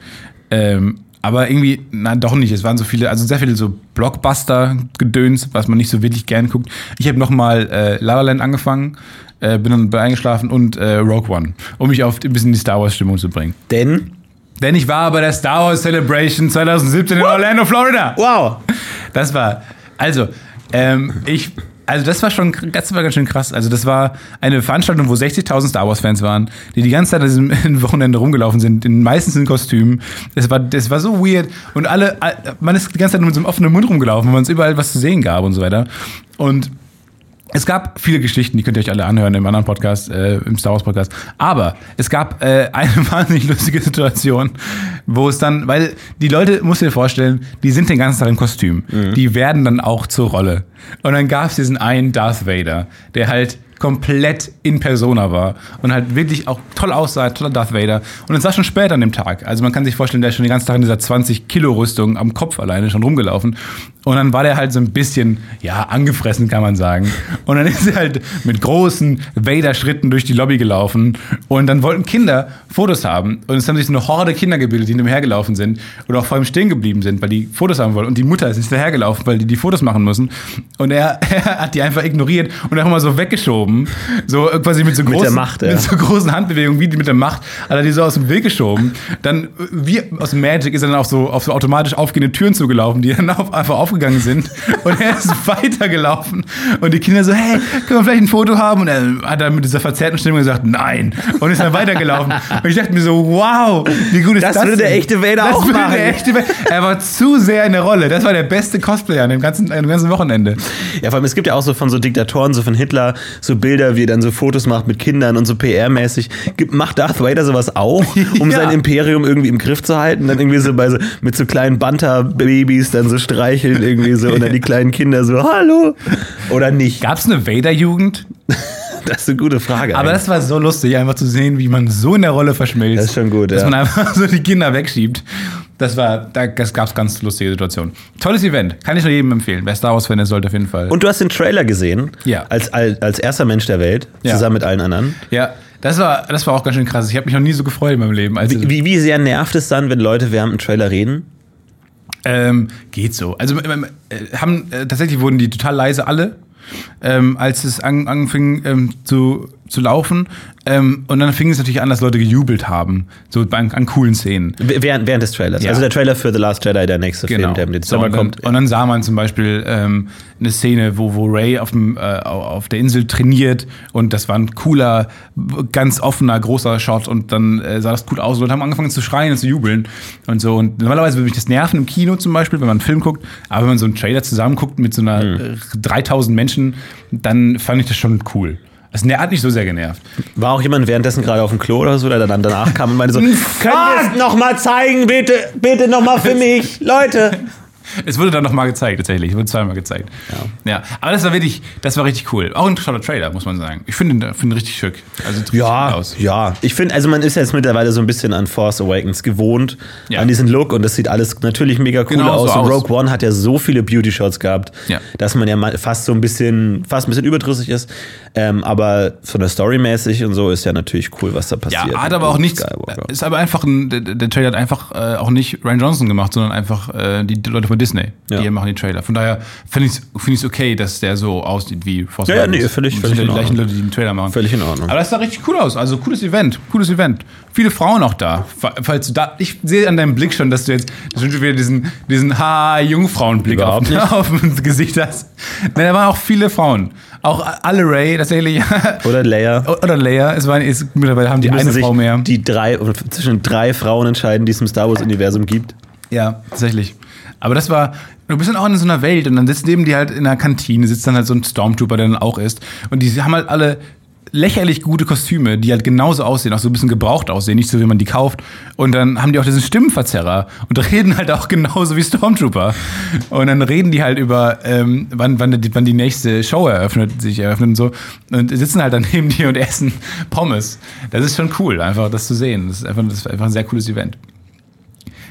Ähm, aber irgendwie, na doch nicht. Es waren so viele, also sehr viele so Blockbuster-Gedöns, was man nicht so wirklich gern guckt. Ich habe nochmal äh, La La Land angefangen, äh, bin dann eingeschlafen und äh, Rogue One, um mich auf ein bisschen die Star Wars-Stimmung zu bringen. Denn, Denn ich war bei der Star Wars Celebration 2017 in Orlando, Florida. wow, Das war, also, ähm, ich, also das war schon, das war ganz schön krass. Also das war eine Veranstaltung, wo 60.000 Star Wars Fans waren, die die ganze Zeit an diesem Wochenende rumgelaufen sind, in, meistens in Kostümen. Das war, das war so weird. Und alle, man ist die ganze Zeit nur mit so einem offenen Mund rumgelaufen, weil es überall was zu sehen gab und so weiter. Und es gab viele Geschichten, die könnt ihr euch alle anhören im anderen Podcast, äh, im Star Wars Podcast. Aber es gab äh, eine wahnsinnig lustige Situation, wo es dann, weil die Leute, musst du dir vorstellen, die sind den ganzen Tag im Kostüm. Die werden dann auch zur Rolle. Und dann gab es diesen einen Darth Vader, der halt komplett in Persona war und halt wirklich auch toll aussah, toller Darth Vader. Und es war schon später an dem Tag. Also man kann sich vorstellen, der ist schon den ganzen Tag in dieser 20 Kilo Rüstung am Kopf alleine schon rumgelaufen. Und dann war der halt so ein bisschen, ja, angefressen, kann man sagen. Und dann ist er halt mit großen Vader-Schritten durch die Lobby gelaufen. Und dann wollten Kinder Fotos haben. Und es haben sich so eine Horde Kinder gebildet, die hinterhergelaufen sind. Und auch vor ihm stehen geblieben sind, weil die Fotos haben wollten. Und die Mutter ist hinterhergelaufen, weil die die Fotos machen müssen. Und er, er hat die einfach ignoriert und einfach mal so weggeschoben. So quasi mit so Mit großen, der Macht, ja. mit so großen Handbewegungen, wie die mit der Macht, hat er die so aus dem Weg geschoben. Dann, wie aus Magic, ist er dann auf so, auf so automatisch aufgehende Türen zugelaufen, die dann auf, einfach aufgegangen sind. Und er ist weitergelaufen. Und die Kinder so, hey, können wir vielleicht ein Foto haben? Und er hat dann mit dieser verzerrten Stimme gesagt, nein. Und ist dann weitergelaufen. Und ich dachte mir so, wow, wie gut ist Das das? würde der echte Vader das auch machen. Der echte Vader. Er war zu sehr in der Rolle. Das war der beste Cosplayer an dem ganzen, an dem ganzen Wochenende. Ja, vor allem, es gibt ja auch so von so Diktatoren, so von Hitler, so Bilder, wie er dann so Fotos macht mit Kindern und so PR-mäßig. Macht Darth Vader sowas auch, um Ja. sein Imperium irgendwie im Griff zu halten? Dann irgendwie so bei so, mit so kleinen Banter-Babys dann so streicheln irgendwie so und dann die kleinen Kinder so, hallo? Oder nicht? Gab es eine Vader-Jugend? Das ist eine gute Frage. Aber eigentlich. das war so lustig, einfach zu sehen, wie man so in der Rolle verschmilzt. Das ist schon gut, Dass ja. man einfach so die Kinder wegschiebt. Das war, da, das gab es ganz lustige Situationen. Tolles Event, kann ich nur jedem empfehlen. Wer Star Wars-Fan ist, sollte auf jeden Fall. und du hast den Trailer gesehen, Ja. als, als, als erster Mensch der Welt, Ja. zusammen mit allen anderen. ja, das war, das war auch ganz schön krass. Ich habe mich noch nie so gefreut in meinem Leben. Als Wie, wie sehr nervt es dann, wenn Leute während dem Trailer reden? Ähm, geht so. Also ähm, äh, haben äh, tatsächlich wurden die total leise alle, ähm, als es an, anfing ähm, zu zu laufen. Ähm, und dann fing es natürlich an, dass Leute gejubelt haben, so an, an coolen Szenen. Während, während des Trailers. Ja. Also der Trailer für The Last Jedi, der nächste Film, der im dann, kommt. und dann sah man zum Beispiel ähm, eine Szene, wo, wo Ray auf, dem, äh, auf der Insel trainiert und das war ein cooler, ganz offener, großer Shot und dann äh, sah das cool aus und Leute haben angefangen zu schreien und zu jubeln und so. Und normalerweise würde mich das nerven im Kino zum Beispiel, wenn man einen Film guckt, aber wenn man so einen Trailer zusammen guckt mit so einer Hm. äh, 3000 Menschen, dann fand ich das schon cool. Das hat nicht so sehr genervt. War auch jemand währenddessen gerade auf dem Klo oder so, der dann danach kam und meinte so, können wir es nochmal zeigen, bitte, bitte nochmal für mich, Leute. Es wurde dann noch mal gezeigt, tatsächlich. Es wurde zweimal gezeigt. Ja. Aber das war wirklich, das war richtig cool. Auch ein toller Trailer, muss man sagen. Ich finde ihn, finde ihn richtig schick. Also richtig Ja, gut aus. ja. Ich finde, also man ist jetzt mittlerweile so ein bisschen an Force Awakens gewohnt, Ja. an diesen Look und das sieht alles natürlich mega cool Genau aus. so und aus. Rogue One hat ja so viele Beauty-Shots gehabt, Ja. dass man ja fast so ein bisschen, fast ein bisschen überdrüssig ist. Ähm, aber von der Story-mäßig und so ist ja natürlich cool, was da Ja, passiert. hat aber auch nichts. Skywalker. Ist aber einfach ein, der, der Trailer hat einfach äh, auch nicht Ryan Johnson gemacht, sondern einfach äh, die Leute von Disney. Ja. Die machen die Trailer. Von daher finde ich es find okay, dass der so aussieht wie Force Ja, ja, nee, völlig- völlig in die gleichen Ordnung. Leute, die den Trailer machen. Völlig in Ordnung. Aber das sah richtig cool aus. Also cooles Event. Cooles Event. Viele Frauen auch da. Fa- Falls du da, ich sehe an deinem Blick schon, dass du jetzt schon wieder diesen, diesen Ha-Jungfrauenblick auf, auf dem Gesicht hast. Nein, da waren auch viele Frauen. Auch alle Ray, tatsächlich. Oder Leia. Oder Leia. Es waren, ist, mittlerweile haben die, müssen eine Frau mehr. die drei oder zwischen drei Frauen entscheiden, die es im Star Wars Universum gibt. Ja, tatsächlich. Aber das war, du bist dann auch in so einer Welt und dann sitzen neben dir halt in einer Kantine, sitzt dann halt so ein Stormtrooper, der dann auch ist. Und die haben halt alle lächerlich gute Kostüme, die halt genauso aussehen, auch so ein bisschen gebraucht aussehen, nicht so wie man die kauft. Und dann haben die auch diesen Stimmenverzerrer und reden halt auch genauso wie Stormtrooper. Und dann reden die halt über, ähm, wann, wann, die, wann die nächste Show eröffnet, sich eröffnet und so. Und sitzen halt dann neben dir und essen Pommes. Das ist schon cool, einfach das zu sehen. Das ist einfach, das ist einfach ein sehr cooles Event.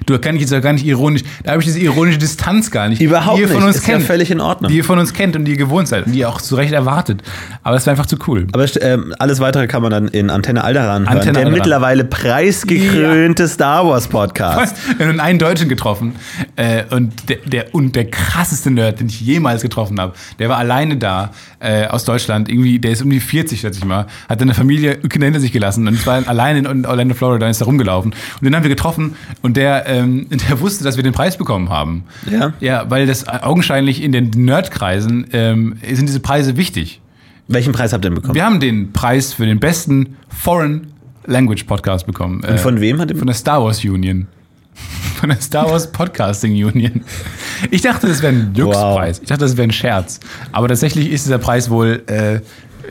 Du, kann ich jetzt ja gar nicht ironisch, da habe ich diese ironische Distanz gar nicht. Überhaupt die ihr von nicht. uns Ist ja kennt. völlig in Ordnung. Die ihr von uns kennt und die ihr gewohnt seid und die ihr auch zu Recht erwartet. Aber es war einfach zu cool. Aber ähm, alles weitere kann man dann in Antenne Alderan hören. Antenne der Alderan. mittlerweile preisgekrönte Star Wars Podcast. Wir haben einen Deutschen getroffen äh, und, der, der, und der krasseste Nerd, den ich jemals getroffen habe, der war alleine da äh, aus Deutschland. Irgendwie, der ist um die 40, schätze ich mal, hat seine Familie hinter sich gelassen und war alleine in Orlando, Florida, ist da rumgelaufen. Und den haben wir getroffen und der, ähm, der wusste, dass wir den Preis bekommen haben. Ja? Ja, weil das augenscheinlich in den Nerdkreisen ähm, sind diese Preise wichtig. Welchen Preis habt ihr denn bekommen? Wir haben den Preis für den besten Foreign Language Podcast bekommen. Und von wem hat ihr Von der Star Wars Union. Von der Star Wars Podcasting Union. Ich dachte, das wäre ein Glückspreis. Ich dachte, das wäre ein Scherz. Aber tatsächlich ist dieser Preis wohl äh,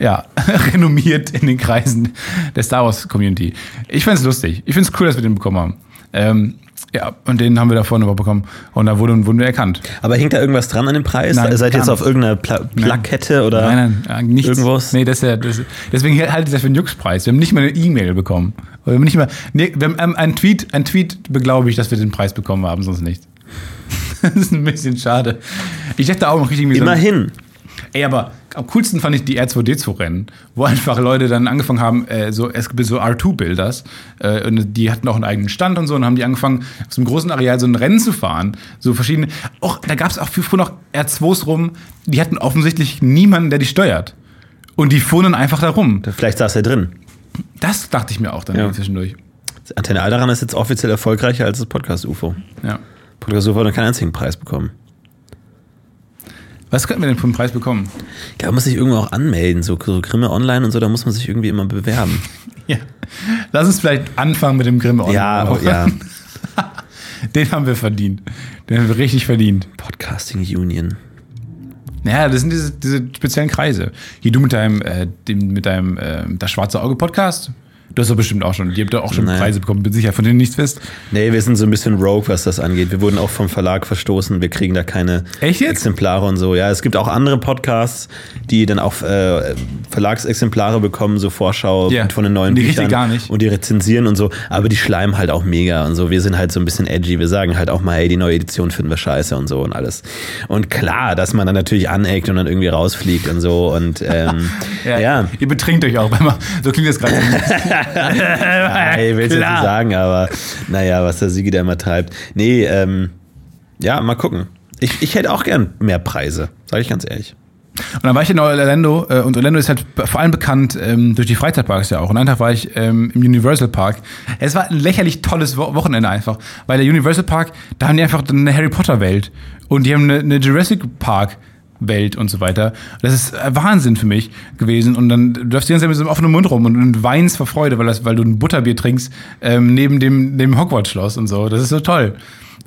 ja, renommiert in den Kreisen der Star Wars Community. Ich finde es lustig. Ich finde es cool, dass wir den bekommen haben. Ähm, ja, und den haben wir da vorne bekommen. Und da wurden, wurden wir erkannt. Aber hängt da irgendwas dran an dem Preis? Nein, Seid ihr jetzt auf irgendeiner Pla Plakette oder? Nein, nein, äh, nichts. Irgendwas? Nee, das ist ja, das, deswegen halte ich das für einen Juxpreis. Wir haben nicht mal eine E-Mail bekommen. Wir haben nicht mal, nee, wir haben ähm, einen Tweet, ein Tweet beglaubigt, dass wir den Preis bekommen haben, sonst nicht. Das ist ein bisschen schade. Ich dachte auch noch richtig irgendwie so Immerhin. Ey, aber am coolsten fand ich die R2D2-Rennen, wo einfach Leute dann angefangen haben, äh, so, es gibt so R2-Builders, äh, und die hatten auch einen eigenen Stand und so, und haben die angefangen, auf so einem großen Areal so ein Rennen zu fahren. So verschiedene. Auch, da gab es auch früher noch R2s rum, die hatten offensichtlich niemanden, der die steuert. Und die fuhren dann einfach da rum. Vielleicht saß er drin. Das dachte ich mir auch dann Ja. zwischendurch. Antenne Alderan ist jetzt offiziell erfolgreicher als das Podcast UFO. Ja. Podcast UFO hat noch keinen einzigen Preis bekommen. Was könnten wir denn für einen Preis bekommen? Glaube, man muss sich irgendwo auch anmelden, so, so Grimme Online und so, da muss man sich irgendwie immer bewerben. Ja. Lass uns vielleicht anfangen mit dem Grimme Online. Ja, ja. Den haben wir verdient. Den haben wir richtig verdient. Podcasting Union. Naja, das sind diese, diese speziellen Kreise. Hier du mit deinem, äh, dem, mit deinem äh, das schwarze Auge Podcast. Du hast doch bestimmt auch schon, ihr habt doch auch schon Naja. Preise bekommen, bin sicher, von denen nichts wisst. Nee, wir sind so ein bisschen rogue, was das angeht. Wir wurden auch vom Verlag verstoßen. Wir kriegen da keine? Exemplare und so. Ja, es gibt auch andere Podcasts, die dann auch äh, Verlagsexemplare bekommen, so Vorschau Ja. von den neuen Die Büchern. ihr gar nicht. Und die rezensieren und so. Aber die schleimen halt auch mega und so. Wir sind halt so ein bisschen edgy. Wir sagen halt auch mal, hey, die neue Edition finden wir scheiße und so und alles. Und klar, dass man dann natürlich aneckt und dann irgendwie rausfliegt und so. Und ähm, ja. Ihr betrinkt euch auch, wenn man, so klingt das gerade. Willst du jetzt nicht sagen, aber naja, was der Sigi da immer treibt. Nee, ähm, ja, mal gucken. Ich, ich hätte auch gern mehr Preise, sage ich ganz ehrlich. Und dann war ich in Orlando äh, und Orlando ist halt vor allem bekannt ähm, durch die Freizeitparks ja auch. Und einen Tag war ich ähm, im Universal Park. Es war ein lächerlich tolles Wo Wochenende einfach, weil der Universal Park, da haben die einfach eine Harry Potter Welt und die haben eine, eine Jurassic Park Welt und so weiter. Das ist äh, Wahnsinn für mich gewesen. Und dann du läufst die ganze Zeit mit so einem offenen Mund rum und, und weinst vor Freude, weil, das, weil du ein Butterbier trinkst ähm, neben dem, dem Hogwarts-Schloss und so. Das ist so toll.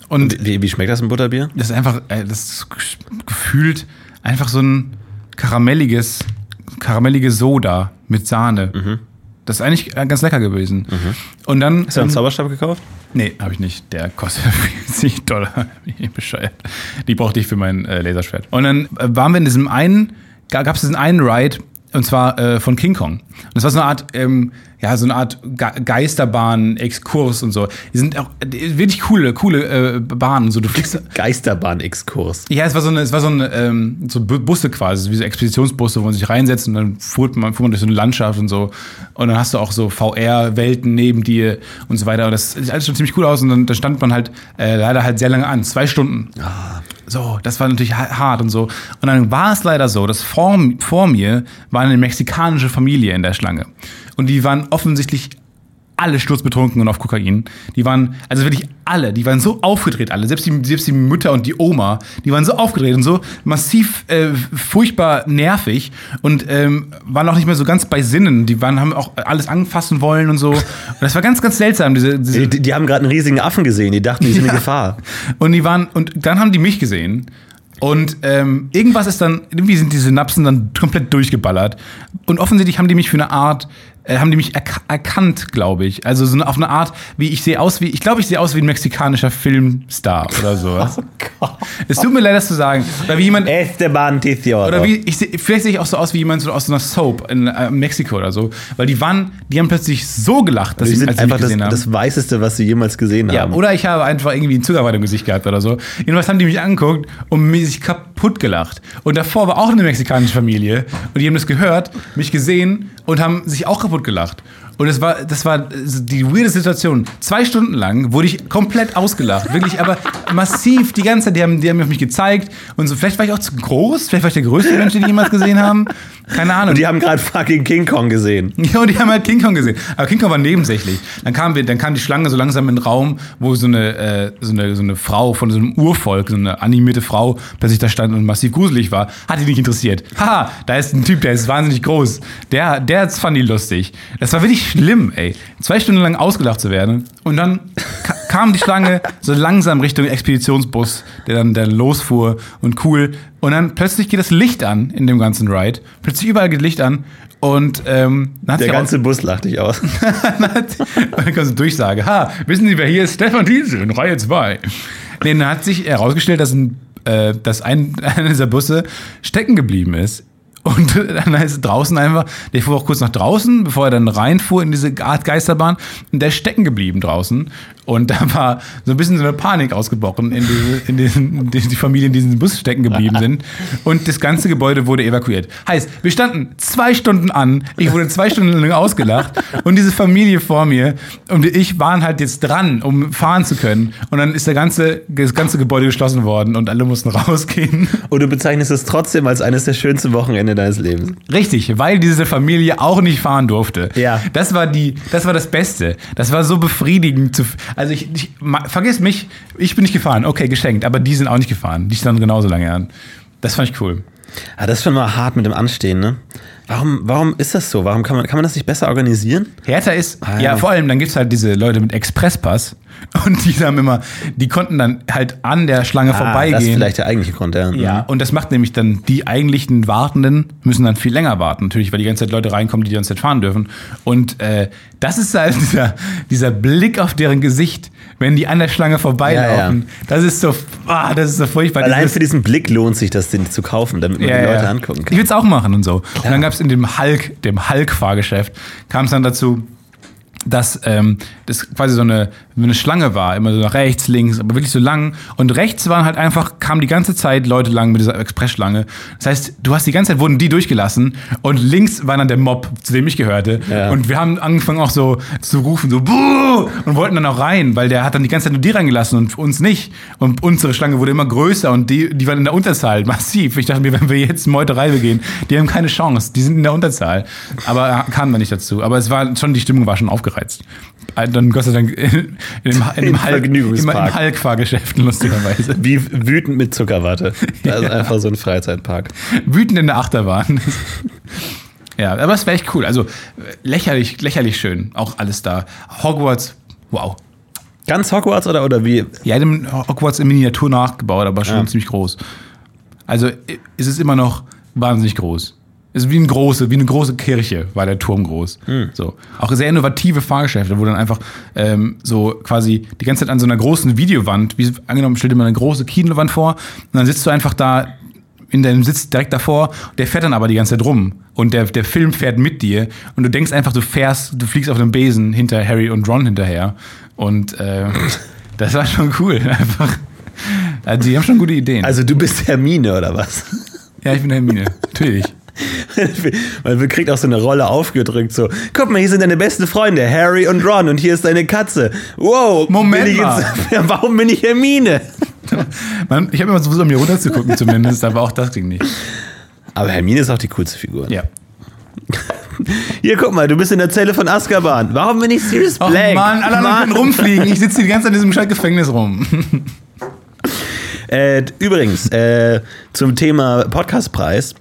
Und Wie, wie schmeckt das ein Butterbier? das ist einfach, äh, das ist gefühlt einfach so ein karamelliges, karamellige Soda mit Sahne. Das ist eigentlich äh, ganz lecker gewesen. Und dann. Hast du einen ähm, Zauberstab gekauft? Nee, habe ich nicht. Der kostet 40 Dollar. Bin ich bescheuert. Die brauchte ich für mein äh, Laserschwert. Und dann äh, waren wir in diesem einen, gab es diesen einen Ride, und zwar äh, von King Kong. Und das war so eine Art, ähm, ja, so eine Art Ge Geisterbahn-Exkurs und so. Die sind auch äh, wirklich coole, coole äh, Bahnen. So, du fliegst. Geisterbahn-Exkurs. Ja, es war so eine, es war so eine, ähm, so Bu- Busse quasi, wie so Expeditionsbusse, wo man sich reinsetzt und dann fuhrt man, fuhr man durch so eine Landschaft und so. Und dann hast du auch so VR-Welten neben dir und so weiter. Und das sieht alles schon ziemlich cool aus. Und dann, dann stand man halt äh, leider halt sehr lange an, zwei Stunden. So, das war natürlich ha- hart und so. Und dann war es leider so, dass vor, vor mir war eine mexikanische Familie in der Schlange. Und die waren offensichtlich alle sturzbetrunken und auf Kokain. Die waren, also wirklich alle, die waren so aufgedreht, alle. Selbst die, selbst die Mütter und die Oma, die waren so aufgedreht und so massiv äh, furchtbar nervig und ähm, waren auch nicht mehr so ganz bei Sinnen. Die waren, haben auch alles anfassen wollen und so. Und das war ganz, ganz seltsam, diese, diese Die, die haben gerade einen riesigen Affen gesehen, die dachten, die sind in Gefahr. und die waren, und dann haben die mich gesehen. Und ähm, irgendwas ist dann, irgendwie sind die Synapsen dann komplett durchgeballert. Und offensichtlich haben die mich für eine Art, äh, haben die mich erk erkannt, glaube ich. Also so auf eine Art, wie ich sehe aus wie, ich glaube, ich sehe aus wie ein mexikanischer Filmstar oder sowas. Es tut mir leid, das zu sagen. Oder wie jemand, Esteban Tizioro. oder wie, ich seh, vielleicht sehe ich auch so aus wie jemand so aus so einer Soap in äh, Mexiko oder so. Weil die waren, die haben plötzlich so gelacht, dass sie, mich einfach das, haben. das Weißeste, was sie jemals gesehen Ja, haben. oder ich habe einfach irgendwie einen Zuckerwatte im Gesicht gehabt oder so. Jedenfalls haben die mich angeguckt und mir sich kaputt gelacht. Und davor war auch eine mexikanische Familie und die haben das gehört, mich gesehen und haben sich auch kaputt gelacht. Und das war, das war die weirde Situation. Zwei Stunden lang wurde ich komplett ausgelacht. Wirklich, aber massiv die ganze Zeit. Die haben, die haben mich auf mich gezeigt. Und so, vielleicht war ich auch zu groß. Vielleicht war ich der größte Mensch, den die jemals gesehen haben. Keine Ahnung. Und die haben gerade fucking King Kong gesehen. Ja, und die haben halt King Kong gesehen. Aber King Kong war nebensächlich. Dann kam, wir, dann kam die Schlange so langsam in den Raum, wo so eine, äh, so, eine, so eine Frau von so einem Urvolk, so eine animierte Frau, plötzlich da stand und massiv gruselig war. Hat die nicht interessiert. Haha, da ist ein Typ, der ist wahnsinnig groß. Der, der fand die lustig. Das war wirklich schlimm, ey. Zwei Stunden lang ausgelacht zu werden. Und dann ka kam die Schlange so langsam Richtung Expeditionsbus, der dann, der losfuhr und cool. Und dann plötzlich geht das Licht an in dem ganzen Ride. Plötzlich überall geht Licht an. Und ähm, dann Der ganze Bus lacht dich aus. und dann kommt so eine Durchsage. Ha, wissen Sie, wer hier ist? Stefan Diese in Reihe 2. Nee, dann hat sich herausgestellt, dass, ein, äh, dass ein, einer dieser Busse stecken geblieben ist. Und dann ist draußen einfach, der fuhr auch kurz nach draußen, bevor er dann reinfuhr in diese Art Geisterbahn. Und der ist stecken geblieben draußen. Und da war so ein bisschen so eine Panik ausgebrochen in, diese, in diesen, in die Familien, die in diesem Bus stecken geblieben sind. Und das ganze Gebäude wurde evakuiert. Heißt, wir standen zwei Stunden an, ich wurde zwei Stunden lang ausgelacht und diese Familie vor mir und ich waren halt jetzt dran, um fahren zu können. Und dann ist der ganze, das ganze Gebäude geschlossen worden und alle mussten rausgehen. Und du bezeichnest es trotzdem als eines der schönsten Wochenende deines Lebens. Richtig, weil diese Familie auch nicht fahren durfte. Ja. Das war die, das war das Beste. Das war so befriedigend. Zu, also ich, ich vergiss mich, ich bin nicht gefahren. Okay, geschenkt, aber die sind auch nicht gefahren. Die standen genauso lange an. Das fand ich cool. Ah, das ist schon mal hart mit dem Anstehen, ne? Warum, warum ist das so? Warum kann man, kann man das nicht besser organisieren? Härter ist, Ah, ja. ja. vor allem, dann gibt es halt diese Leute mit Expresspass und die haben immer, die konnten dann halt an der Schlange Ah, vorbeigehen. das ist vielleicht der eigentliche Grund, ja. Ja, und das macht nämlich dann die eigentlichen Wartenden müssen dann viel länger warten, natürlich, weil die ganze Zeit Leute reinkommen, die die ganze Zeit fahren dürfen. Und äh, das ist halt dieser, dieser Blick auf deren Gesicht, wenn die an der Schlange vorbeilaufen. Das ist so, ah, das ist so furchtbar. Allein Dieses- für diesen Blick lohnt sich das, den zu kaufen, damit man die Leute angucken Ich kann. würde es auch machen und so. Und dann gab es in dem Hulk, dem Hulk-Fahrgeschäft, kam es dann dazu, dass ähm, das quasi so eine, so eine Schlange war, immer so nach rechts, links, aber wirklich so lang. Und rechts waren halt einfach, kamen die ganze Zeit Leute lang mit dieser Expressschlange. Das heißt, du hast die ganze Zeit wurden die durchgelassen und links war dann der Mob, zu dem ich gehörte. Ja. Und wir haben angefangen auch so zu rufen, so Buh! und wollten dann auch rein, weil der hat dann die ganze Zeit nur die reingelassen und uns nicht. Und unsere Schlange wurde immer größer und die, die waren in der Unterzahl, massiv. Ich dachte mir, wenn wir jetzt Meuterei gehen, die haben keine Chance, die sind in der Unterzahl. Aber kamen wir nicht dazu. Aber es war schon, die Stimmung war schon aufgereizt. Dann Gott sei Dank in, in, dem, in dem Hulk- im Hulk-Fahrgeschäften, lustigerweise. Wie wütend mit Zuckerwatte. Das ist einfach so ein Freizeitpark. Wütend in der Achterbahn. ja, aber es wäre echt cool. Also lächerlich, lächerlich schön. Auch alles da. Hogwarts, wow. Ganz Hogwarts oder, oder wie? Ja, dem Hogwarts in Miniatur nachgebaut, aber schon Ja. ziemlich groß. Also ist es immer noch wahnsinnig groß. Es ist wie eine große, wie eine große Kirche war der Turm groß. So. Auch sehr innovative Fahrgeschäfte, wo dann einfach ähm, so quasi die ganze Zeit an so einer großen Videowand, wie angenommen, stell dir mal eine große Kinowand vor, und dann sitzt du einfach da in deinem Sitz direkt davor, der fährt dann aber die ganze Zeit rum und der, der Film fährt mit dir und du denkst einfach, du fährst, du fliegst auf einem Besen hinter Harry und Ron hinterher und äh, das war schon cool, einfach. Also die haben schon gute Ideen. Also du bist Hermine oder was? ja, ich bin Hermine, natürlich. Wir kriegt auch so eine Rolle aufgedrückt, so, guck mal, hier sind deine besten Freunde, Harry und Ron und hier ist deine Katze. Wow, Moment bin. Jetzt, warum bin ich Hermine? Man, ich habe immer versucht, um mir runterzugucken zumindest, aber auch das ging nicht. Aber Hermine ist auch die coolste Figur. Ja. Hier, guck mal, du bist in der Zelle von Azkaban. Warum bin ich Sirius Oh Black? Mann, alle anderen können rumfliegen. Ich sitze die ganze Zeit in diesem scheiß Gefängnis rum. Äh, übrigens, äh, zum Thema Podcastpreis.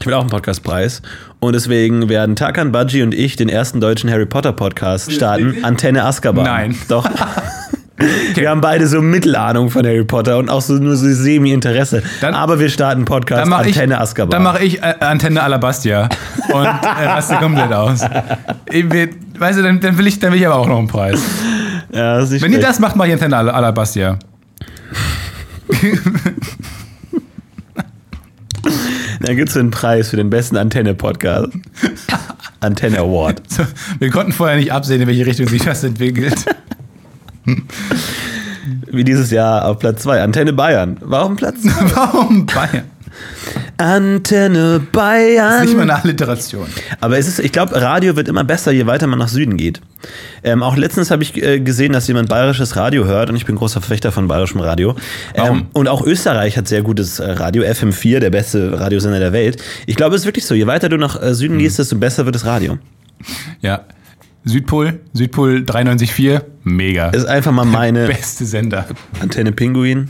Ich will auch einen Podcastpreis. Und deswegen werden Tarkan Budgie und ich den ersten deutschen Harry Potter Podcast starten. Antenne Azkaban. Nein. Doch. Wir haben beide so Mittelahnung von Harry Potter und auch so nur so Semi-Interesse. Aber wir starten Podcast Dann mache ich, Antenne Azkaban. dann mach ich äh, Antenne Alabastia und äh, raste komplett aus. Ich will, weißt du, dann, dann, will ich, dann will ich aber auch noch einen Preis. ja, Wenn ihr schlecht. das macht, mache ich Antenne Al- Alabastia. Dann gibt es einen Preis für den besten Antenne-Podcast. Antenne Award. So, wir konnten vorher nicht absehen, in welche Richtung sich das entwickelt. Wie dieses Jahr auf Platz 2. Antenne Bayern. Warum Platz 2? Warum Bayern? Antenne Bayern. Nicht mal eine Alliteration. Aber es ist, ich glaube, Radio wird immer besser, je weiter man nach Süden geht. Ähm, auch letztens habe ich äh, gesehen, dass jemand bayerisches Radio hört und ich bin großer Verfechter von bayerischem Radio. Ähm, und auch Österreich hat sehr gutes äh, Radio, FM4, der beste Radiosender der Welt. Ich glaube, es ist wirklich so, je weiter du nach äh, Süden gehst, desto besser wird das Radio. Ja. Südpol, Südpol 93.4, mega. Ist einfach mal meine Beste Sender. Antenne Pinguin.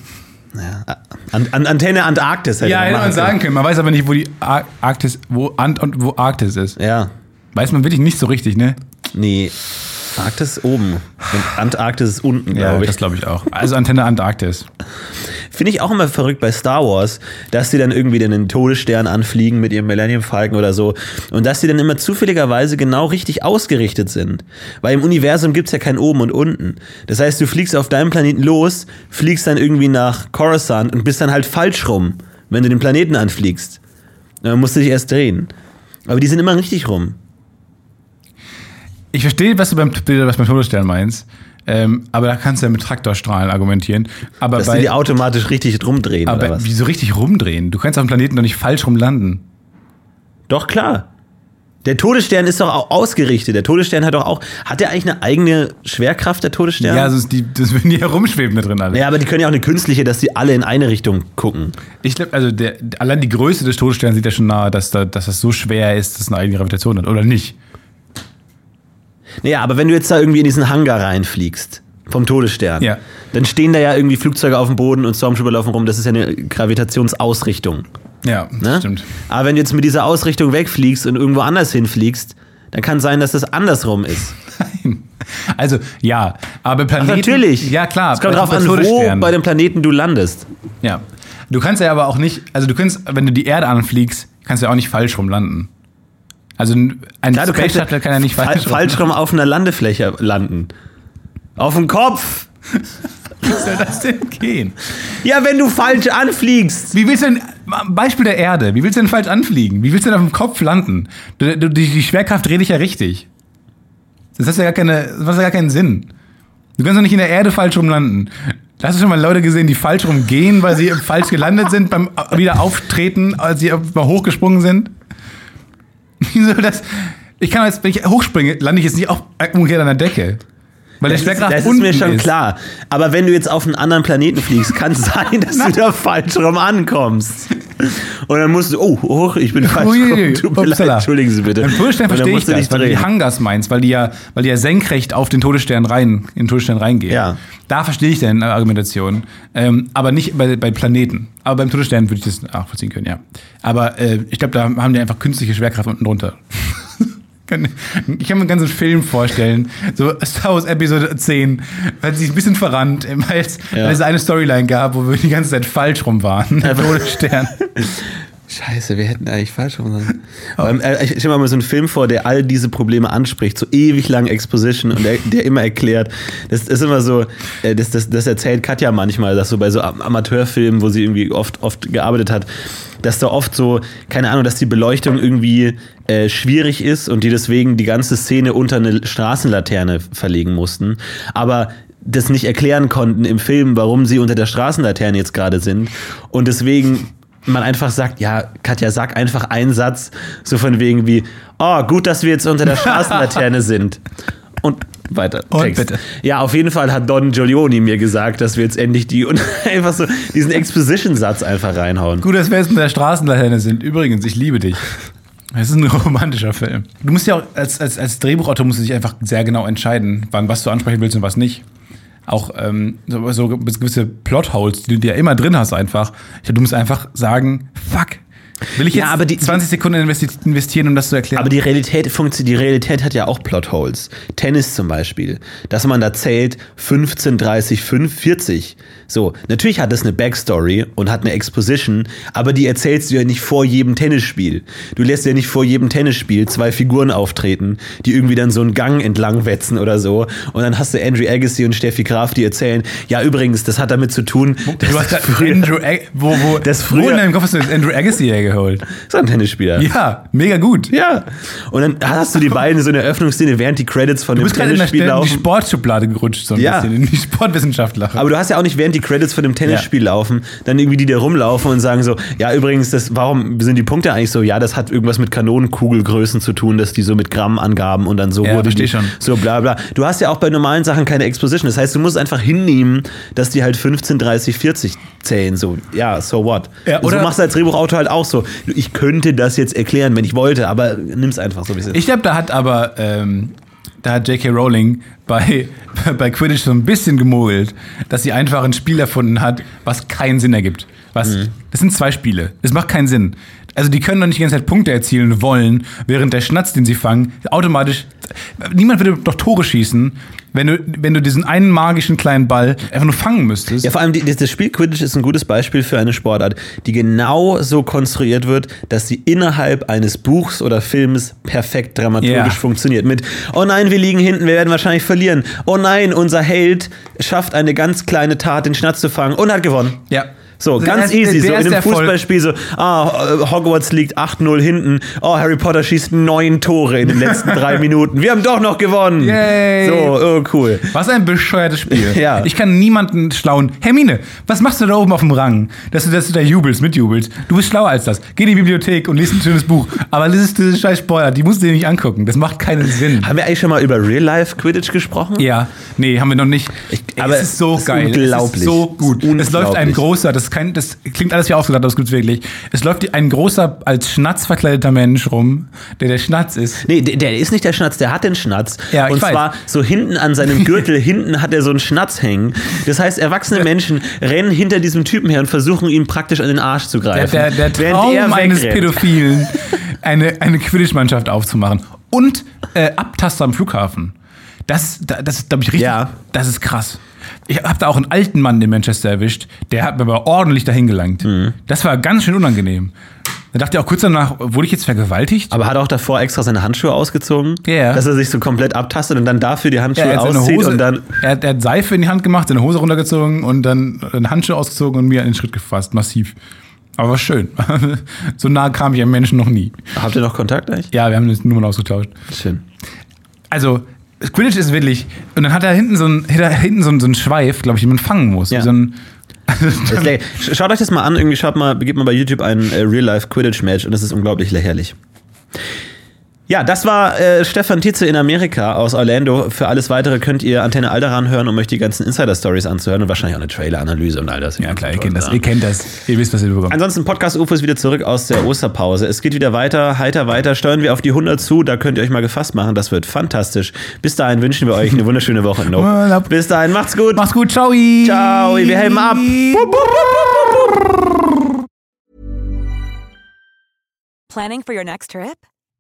Ja. An, an, Antenne Antarktis hätte Ja, hätte man machen sagen können. Man weiß aber nicht, wo die Ar Arktis, wo Ant und wo Arktis ist. Ja. Weiß man wirklich nicht so richtig, ne? Nee. Arktis oben und Antarktis ist unten, Ja, glaube ich. das glaube ich auch. Also Antenne Antarktis. Finde ich auch immer verrückt bei Star Wars, dass die dann irgendwie den Todesstern anfliegen mit ihrem Millennium Falcon oder so und dass die dann immer zufälligerweise genau richtig ausgerichtet sind. Weil im Universum gibt es ja kein Oben und Unten. Das heißt, du fliegst auf deinem Planeten los, fliegst dann irgendwie nach Coruscant und bist dann halt falsch rum, wenn du den Planeten anfliegst. Dann musst du dich erst drehen. Aber die sind immer richtig rum. Ich verstehe, was du beim, was beim Todesstern meinst. Ähm, aber da kannst du ja mit Traktorstrahlen argumentieren. Aber Dass bei, die die automatisch richtig rumdrehen oder aber was? wie so richtig rumdrehen? Du kannst auf dem Planeten doch nicht falsch rumlanden. Doch, klar. Der Todesstern ist doch auch ausgerichtet. Der Todesstern hat doch auch. Hat der eigentlich eine eigene Schwerkraft, der Todesstern? Ja, sonst die, das würden die herumschweben da drin alle. Ja, aber die können ja auch eine künstliche, dass die alle in eine Richtung gucken. Ich glaube, also der, allein die Größe des Todessterns sieht ja schon nahe, dass, da, dass das so schwer ist, dass es eine eigene Gravitation hat. Oder nicht? Naja, aber wenn du jetzt da irgendwie in diesen Hangar reinfliegst, vom Todesstern, Ja. dann stehen da ja irgendwie Flugzeuge auf dem Boden und Stormtrooper laufen rum. Das ist ja eine Gravitationsausrichtung. Ja, Ne? stimmt. Aber wenn du jetzt mit dieser Ausrichtung wegfliegst und irgendwo anders hinfliegst, dann kann sein, dass das andersrum ist. Nein. Also, ja, aber Planeten. Natürlich. Ja, klar. Es kommt drauf bei an, wo bei dem Planeten du landest. Ja. Du kannst ja aber auch nicht, also du kannst, wenn du die Erde anfliegst, kannst du ja auch nicht falsch rum landen. Also ein Klar, Space Shuttle kann ja nicht fa- falsch, falsch rum auf einer Landefläche landen. Auf dem Kopf. Wie soll das denn gehen? Ja, wenn du falsch anfliegst. Wie willst du denn, Beispiel der Erde, wie willst du denn falsch anfliegen? Wie willst du denn auf dem Kopf landen? Du, du, die, die Schwerkraft dreht dich ja richtig. Das hat ja gar, keine, das hat ja gar keinen Sinn. Du kannst doch nicht in der Erde falsch rum landen. Hast du schon mal Leute gesehen, die falsch rum gehen, weil sie falsch gelandet sind beim wieder auftreten, als sie hochgesprungen sind? Wie soll das? Ich kann jetzt, wenn ich hochspringe, lande ich jetzt nicht auch umgekehrt an der Decke. Weil der Das ist, Schwerkraft das ist unten mir schon ist. klar. Aber wenn du jetzt auf einen anderen Planeten fliegst, kann es sein, dass du da falsch rum ankommst. Und dann musst du, oh, hoch, ich bin falsch rum. Tut mir leid, entschuldigen Sie bitte. Beim Todesstern verstehe ich das, weil du die drehen. Hangars meinst, weil die ja, weil die ja senkrecht auf den Todesstern rein, in den Todesstern reingehen. Ja. Da verstehe ich deine Argumentation. Ähm, aber nicht bei, bei Planeten. Aber beim Todesstern würde ich das nachvollziehen können, ja. Aber äh, ich glaube, da haben die einfach künstliche Schwerkraft unten drunter. Ich kann mir einen ganzen Film vorstellen, so Star Wars Episode 10, weil sie sich ein bisschen verrannt, weil es, Ja. weil es eine Storyline gab, wo wir die ganze Zeit falsch rum waren. Der Todesstern. Scheiße, wir hätten eigentlich falsch rum sein. Aber, äh, Ich stelle mir mal so einen Film vor, der all diese Probleme anspricht, so ewig lang Exposition und der, der immer erklärt. Das ist immer so, äh, das, das, das erzählt Katja manchmal, dass so bei so Am- Amateurfilmen, wo sie irgendwie oft, oft gearbeitet hat, dass da oft so, keine Ahnung, dass die Beleuchtung irgendwie äh, schwierig ist und die deswegen die ganze Szene unter eine Straßenlaterne verlegen mussten. Aber das nicht erklären konnten im Film, warum sie unter der Straßenlaterne jetzt gerade sind. Und deswegen man einfach sagt, ja, Katja, sag einfach einen Satz, so von wegen wie, oh, gut, dass wir jetzt unter der Straßenlaterne sind. Und weiter. Und bitte. Ja, auf jeden Fall hat Don Giulioni mir gesagt, dass wir jetzt endlich die und einfach so diesen Exposition-Satz einfach reinhauen. Gut, dass wir jetzt mit der Straßenlaterne sind. Übrigens, ich liebe dich. Es ist ein romantischer Film. Du musst ja auch, als, als, als Drehbuchautor musst du dich einfach sehr genau entscheiden, wann was du ansprechen willst und was nicht. Auch ähm, so, so gewisse Plotholes, die du dir immer drin hast, einfach. Du musst einfach sagen, fuck. Will ich Ja, jetzt aber die- 20 Sekunden investi investieren, um das zu erklären? Aber die Realität funktioniert, die Realität hat ja auch Plotholes. Tennis zum Beispiel. Dass man da zählt 15, 30, 5, 40. So, natürlich hat das eine Backstory und hat eine Exposition, aber die erzählst du ja nicht vor jedem Tennisspiel. Du lässt ja nicht vor jedem Tennisspiel zwei Figuren auftreten, die irgendwie dann so einen Gang entlang wetzen oder so. Und dann hast du Andrew Agassi und Steffi Graf, die erzählen, ja übrigens, das hat damit zu tun, dass du hast früher- Andrew Ag wo, wo, Das wo früher- in deinem Kopf hast du jetzt Andrew Agassi hergeholt? so ein Tennisspieler. Ja, mega gut. Ja. Und dann hast du die beiden so in der Eröffnungsszene, während die Credits von Du dem gerade in, der- Tennisspiel in die laufen. Sportschublade gerutscht, so ein Ja. bisschen, in die Sportwissenschaftler. Aber du hast ja auch nicht, während die Credits von dem Tennisspiel laufen, dann irgendwie die da rumlaufen und sagen so, ja, übrigens, das, warum sind die Punkte eigentlich so? Ja, das hat irgendwas mit Kanonenkugelgrößen zu tun, dass die so mit Grammangaben und dann so Ja, wurde die, schon. so bla bla. Du hast ja auch bei normalen Sachen keine Exposition. Das heißt, du musst einfach hinnehmen, dass die halt 15, 30, 40 zählen. So, ja, so what? Ja, und so oder- machst du als Drehbuchautor halt auch so. Ich könnte das jetzt erklären, wenn ich wollte, aber nimm's einfach so, es ist. Ich glaube, da hat aber ähm, da hat J.K. Rowling bei, bei Quidditch so ein bisschen gemogelt, dass sie einfach ein Spiel erfunden hat, was keinen Sinn ergibt. Was, Mhm. Das sind zwei Spiele. Es macht keinen Sinn. Also die können doch nicht die ganze Zeit Punkte erzielen wollen, während der Schnatz, den sie fangen, automatisch. Niemand würde doch Tore schießen, wenn du, wenn du diesen einen magischen kleinen Ball einfach nur fangen müsstest. Ja, vor allem die, das Spiel Quidditch ist ein gutes Beispiel für eine Sportart, die genau so konstruiert wird, dass sie innerhalb eines Buchs oder Films perfekt dramaturgisch Ja. funktioniert. Mit, oh nein, wir liegen hinten, wir werden wahrscheinlich verlieren. Oh nein, unser Held schafft eine ganz kleine Tat, den Schnatz zu fangen und hat gewonnen. Ja. So, Der ganz ist- easy. der So in einem der. Fußballspiel so, ah, äh, Hogwarts liegt 8-0 hinten. Oh, Harry Potter schießt neun Tore in den letzten drei Minuten. Wir haben doch noch gewonnen. Yay. So, oh, cool. Was ein bescheuertes Spiel. Ja. Ich kann niemanden schlauen. Hermine, was machst du da oben auf dem Rang? Dass du, dass du da jubelst, mitjubelst. Du bist schlauer als das. Geh in die Bibliothek und lies ein schönes Buch. Aber das ist diese scheiß Spoiler, die musst du dir nicht angucken. Das macht keinen Sinn. Haben wir eigentlich schon mal über Real-Life-Quidditch gesprochen? Ja, nee, haben wir noch nicht. Ich- aber es ist so es geil. unglaublich. Es ist so gut. Es läuft ein großer, das, ist kein, das klingt alles wie ausgedacht, aber es gibt's wirklich. Es läuft ein großer, als Schnatz verkleideter Mensch rum, der der Schnatz ist. Nee, der, der ist nicht der Schnatz, der hat den Schnatz. Ja, ich und weiß. zwar so hinten an seinem Gürtel, hinten hat er so einen Schnatz hängen. Das heißt, erwachsene Menschen rennen hinter diesem Typen her und versuchen ihm praktisch an den Arsch zu Der, greifen. der, der während Traum eines. Pädophilen, eine, eine Quidditch-Mannschaft aufzumachen. Und äh, Abtaster am Flughafen. Das, da- das ist, glaube ich, richtig. Ja. Das ist krass. Ich habe da auch einen alten Mann in Manchester erwischt, der hat mir aber ordentlich dahin gelangt. Mhm. Das war ganz schön unangenehm. Da dachte ich auch kurz danach, wurde ich jetzt vergewaltigt? Aber hat er auch davor extra seine Handschuhe ausgezogen? Ja. Dass er sich so komplett abtastet und dann dafür die Handschuhe hat, seine auszieht Hose, und dann. er, hat, er hat Seife in die Hand gemacht, seine Hose runtergezogen und dann eine Handschuhe ausgezogen und mir in den Schritt gefasst, massiv. Aber war schön. so nah kam ich einem Menschen noch nie. Habt ihr noch Kontakt eigentlich? Ja, wir haben jetzt Nummern ausgetauscht. Schön. Also, Quidditch ist wirklich. Und dann hat er hinten so einen, hinten so einen, so einen Schweif, glaube ich, den man fangen muss. Ja. So ein, Schaut euch das mal an, irgendwie schaut mal, gebt mal bei YouTube ein äh, Real-Life Quidditch-Match und es ist unglaublich lächerlich. Ja, das war äh, Stefan Tietze in Amerika aus Orlando. Für alles weitere könnt ihr Antenne Alderan hören, um euch die ganzen Insider-Stories anzuhören und wahrscheinlich auch eine Trailer-Analyse und all das. ja, klar, ihr kennt das. Ihr kennt das. Ihr wisst, was ihr bekommt. Ansonsten Podcast UFO ist wieder zurück aus der Osterpause. Es geht wieder weiter, heiter weiter. Steuern wir auf die 100 zu. Da könnt ihr euch mal gefasst machen. Das wird fantastisch. Bis dahin wünschen wir euch eine wunderschöne Woche. Nope. Bis dahin, macht's gut. Macht's gut. Ciao. Ciao. Wir heben ab. Planning for your next trip?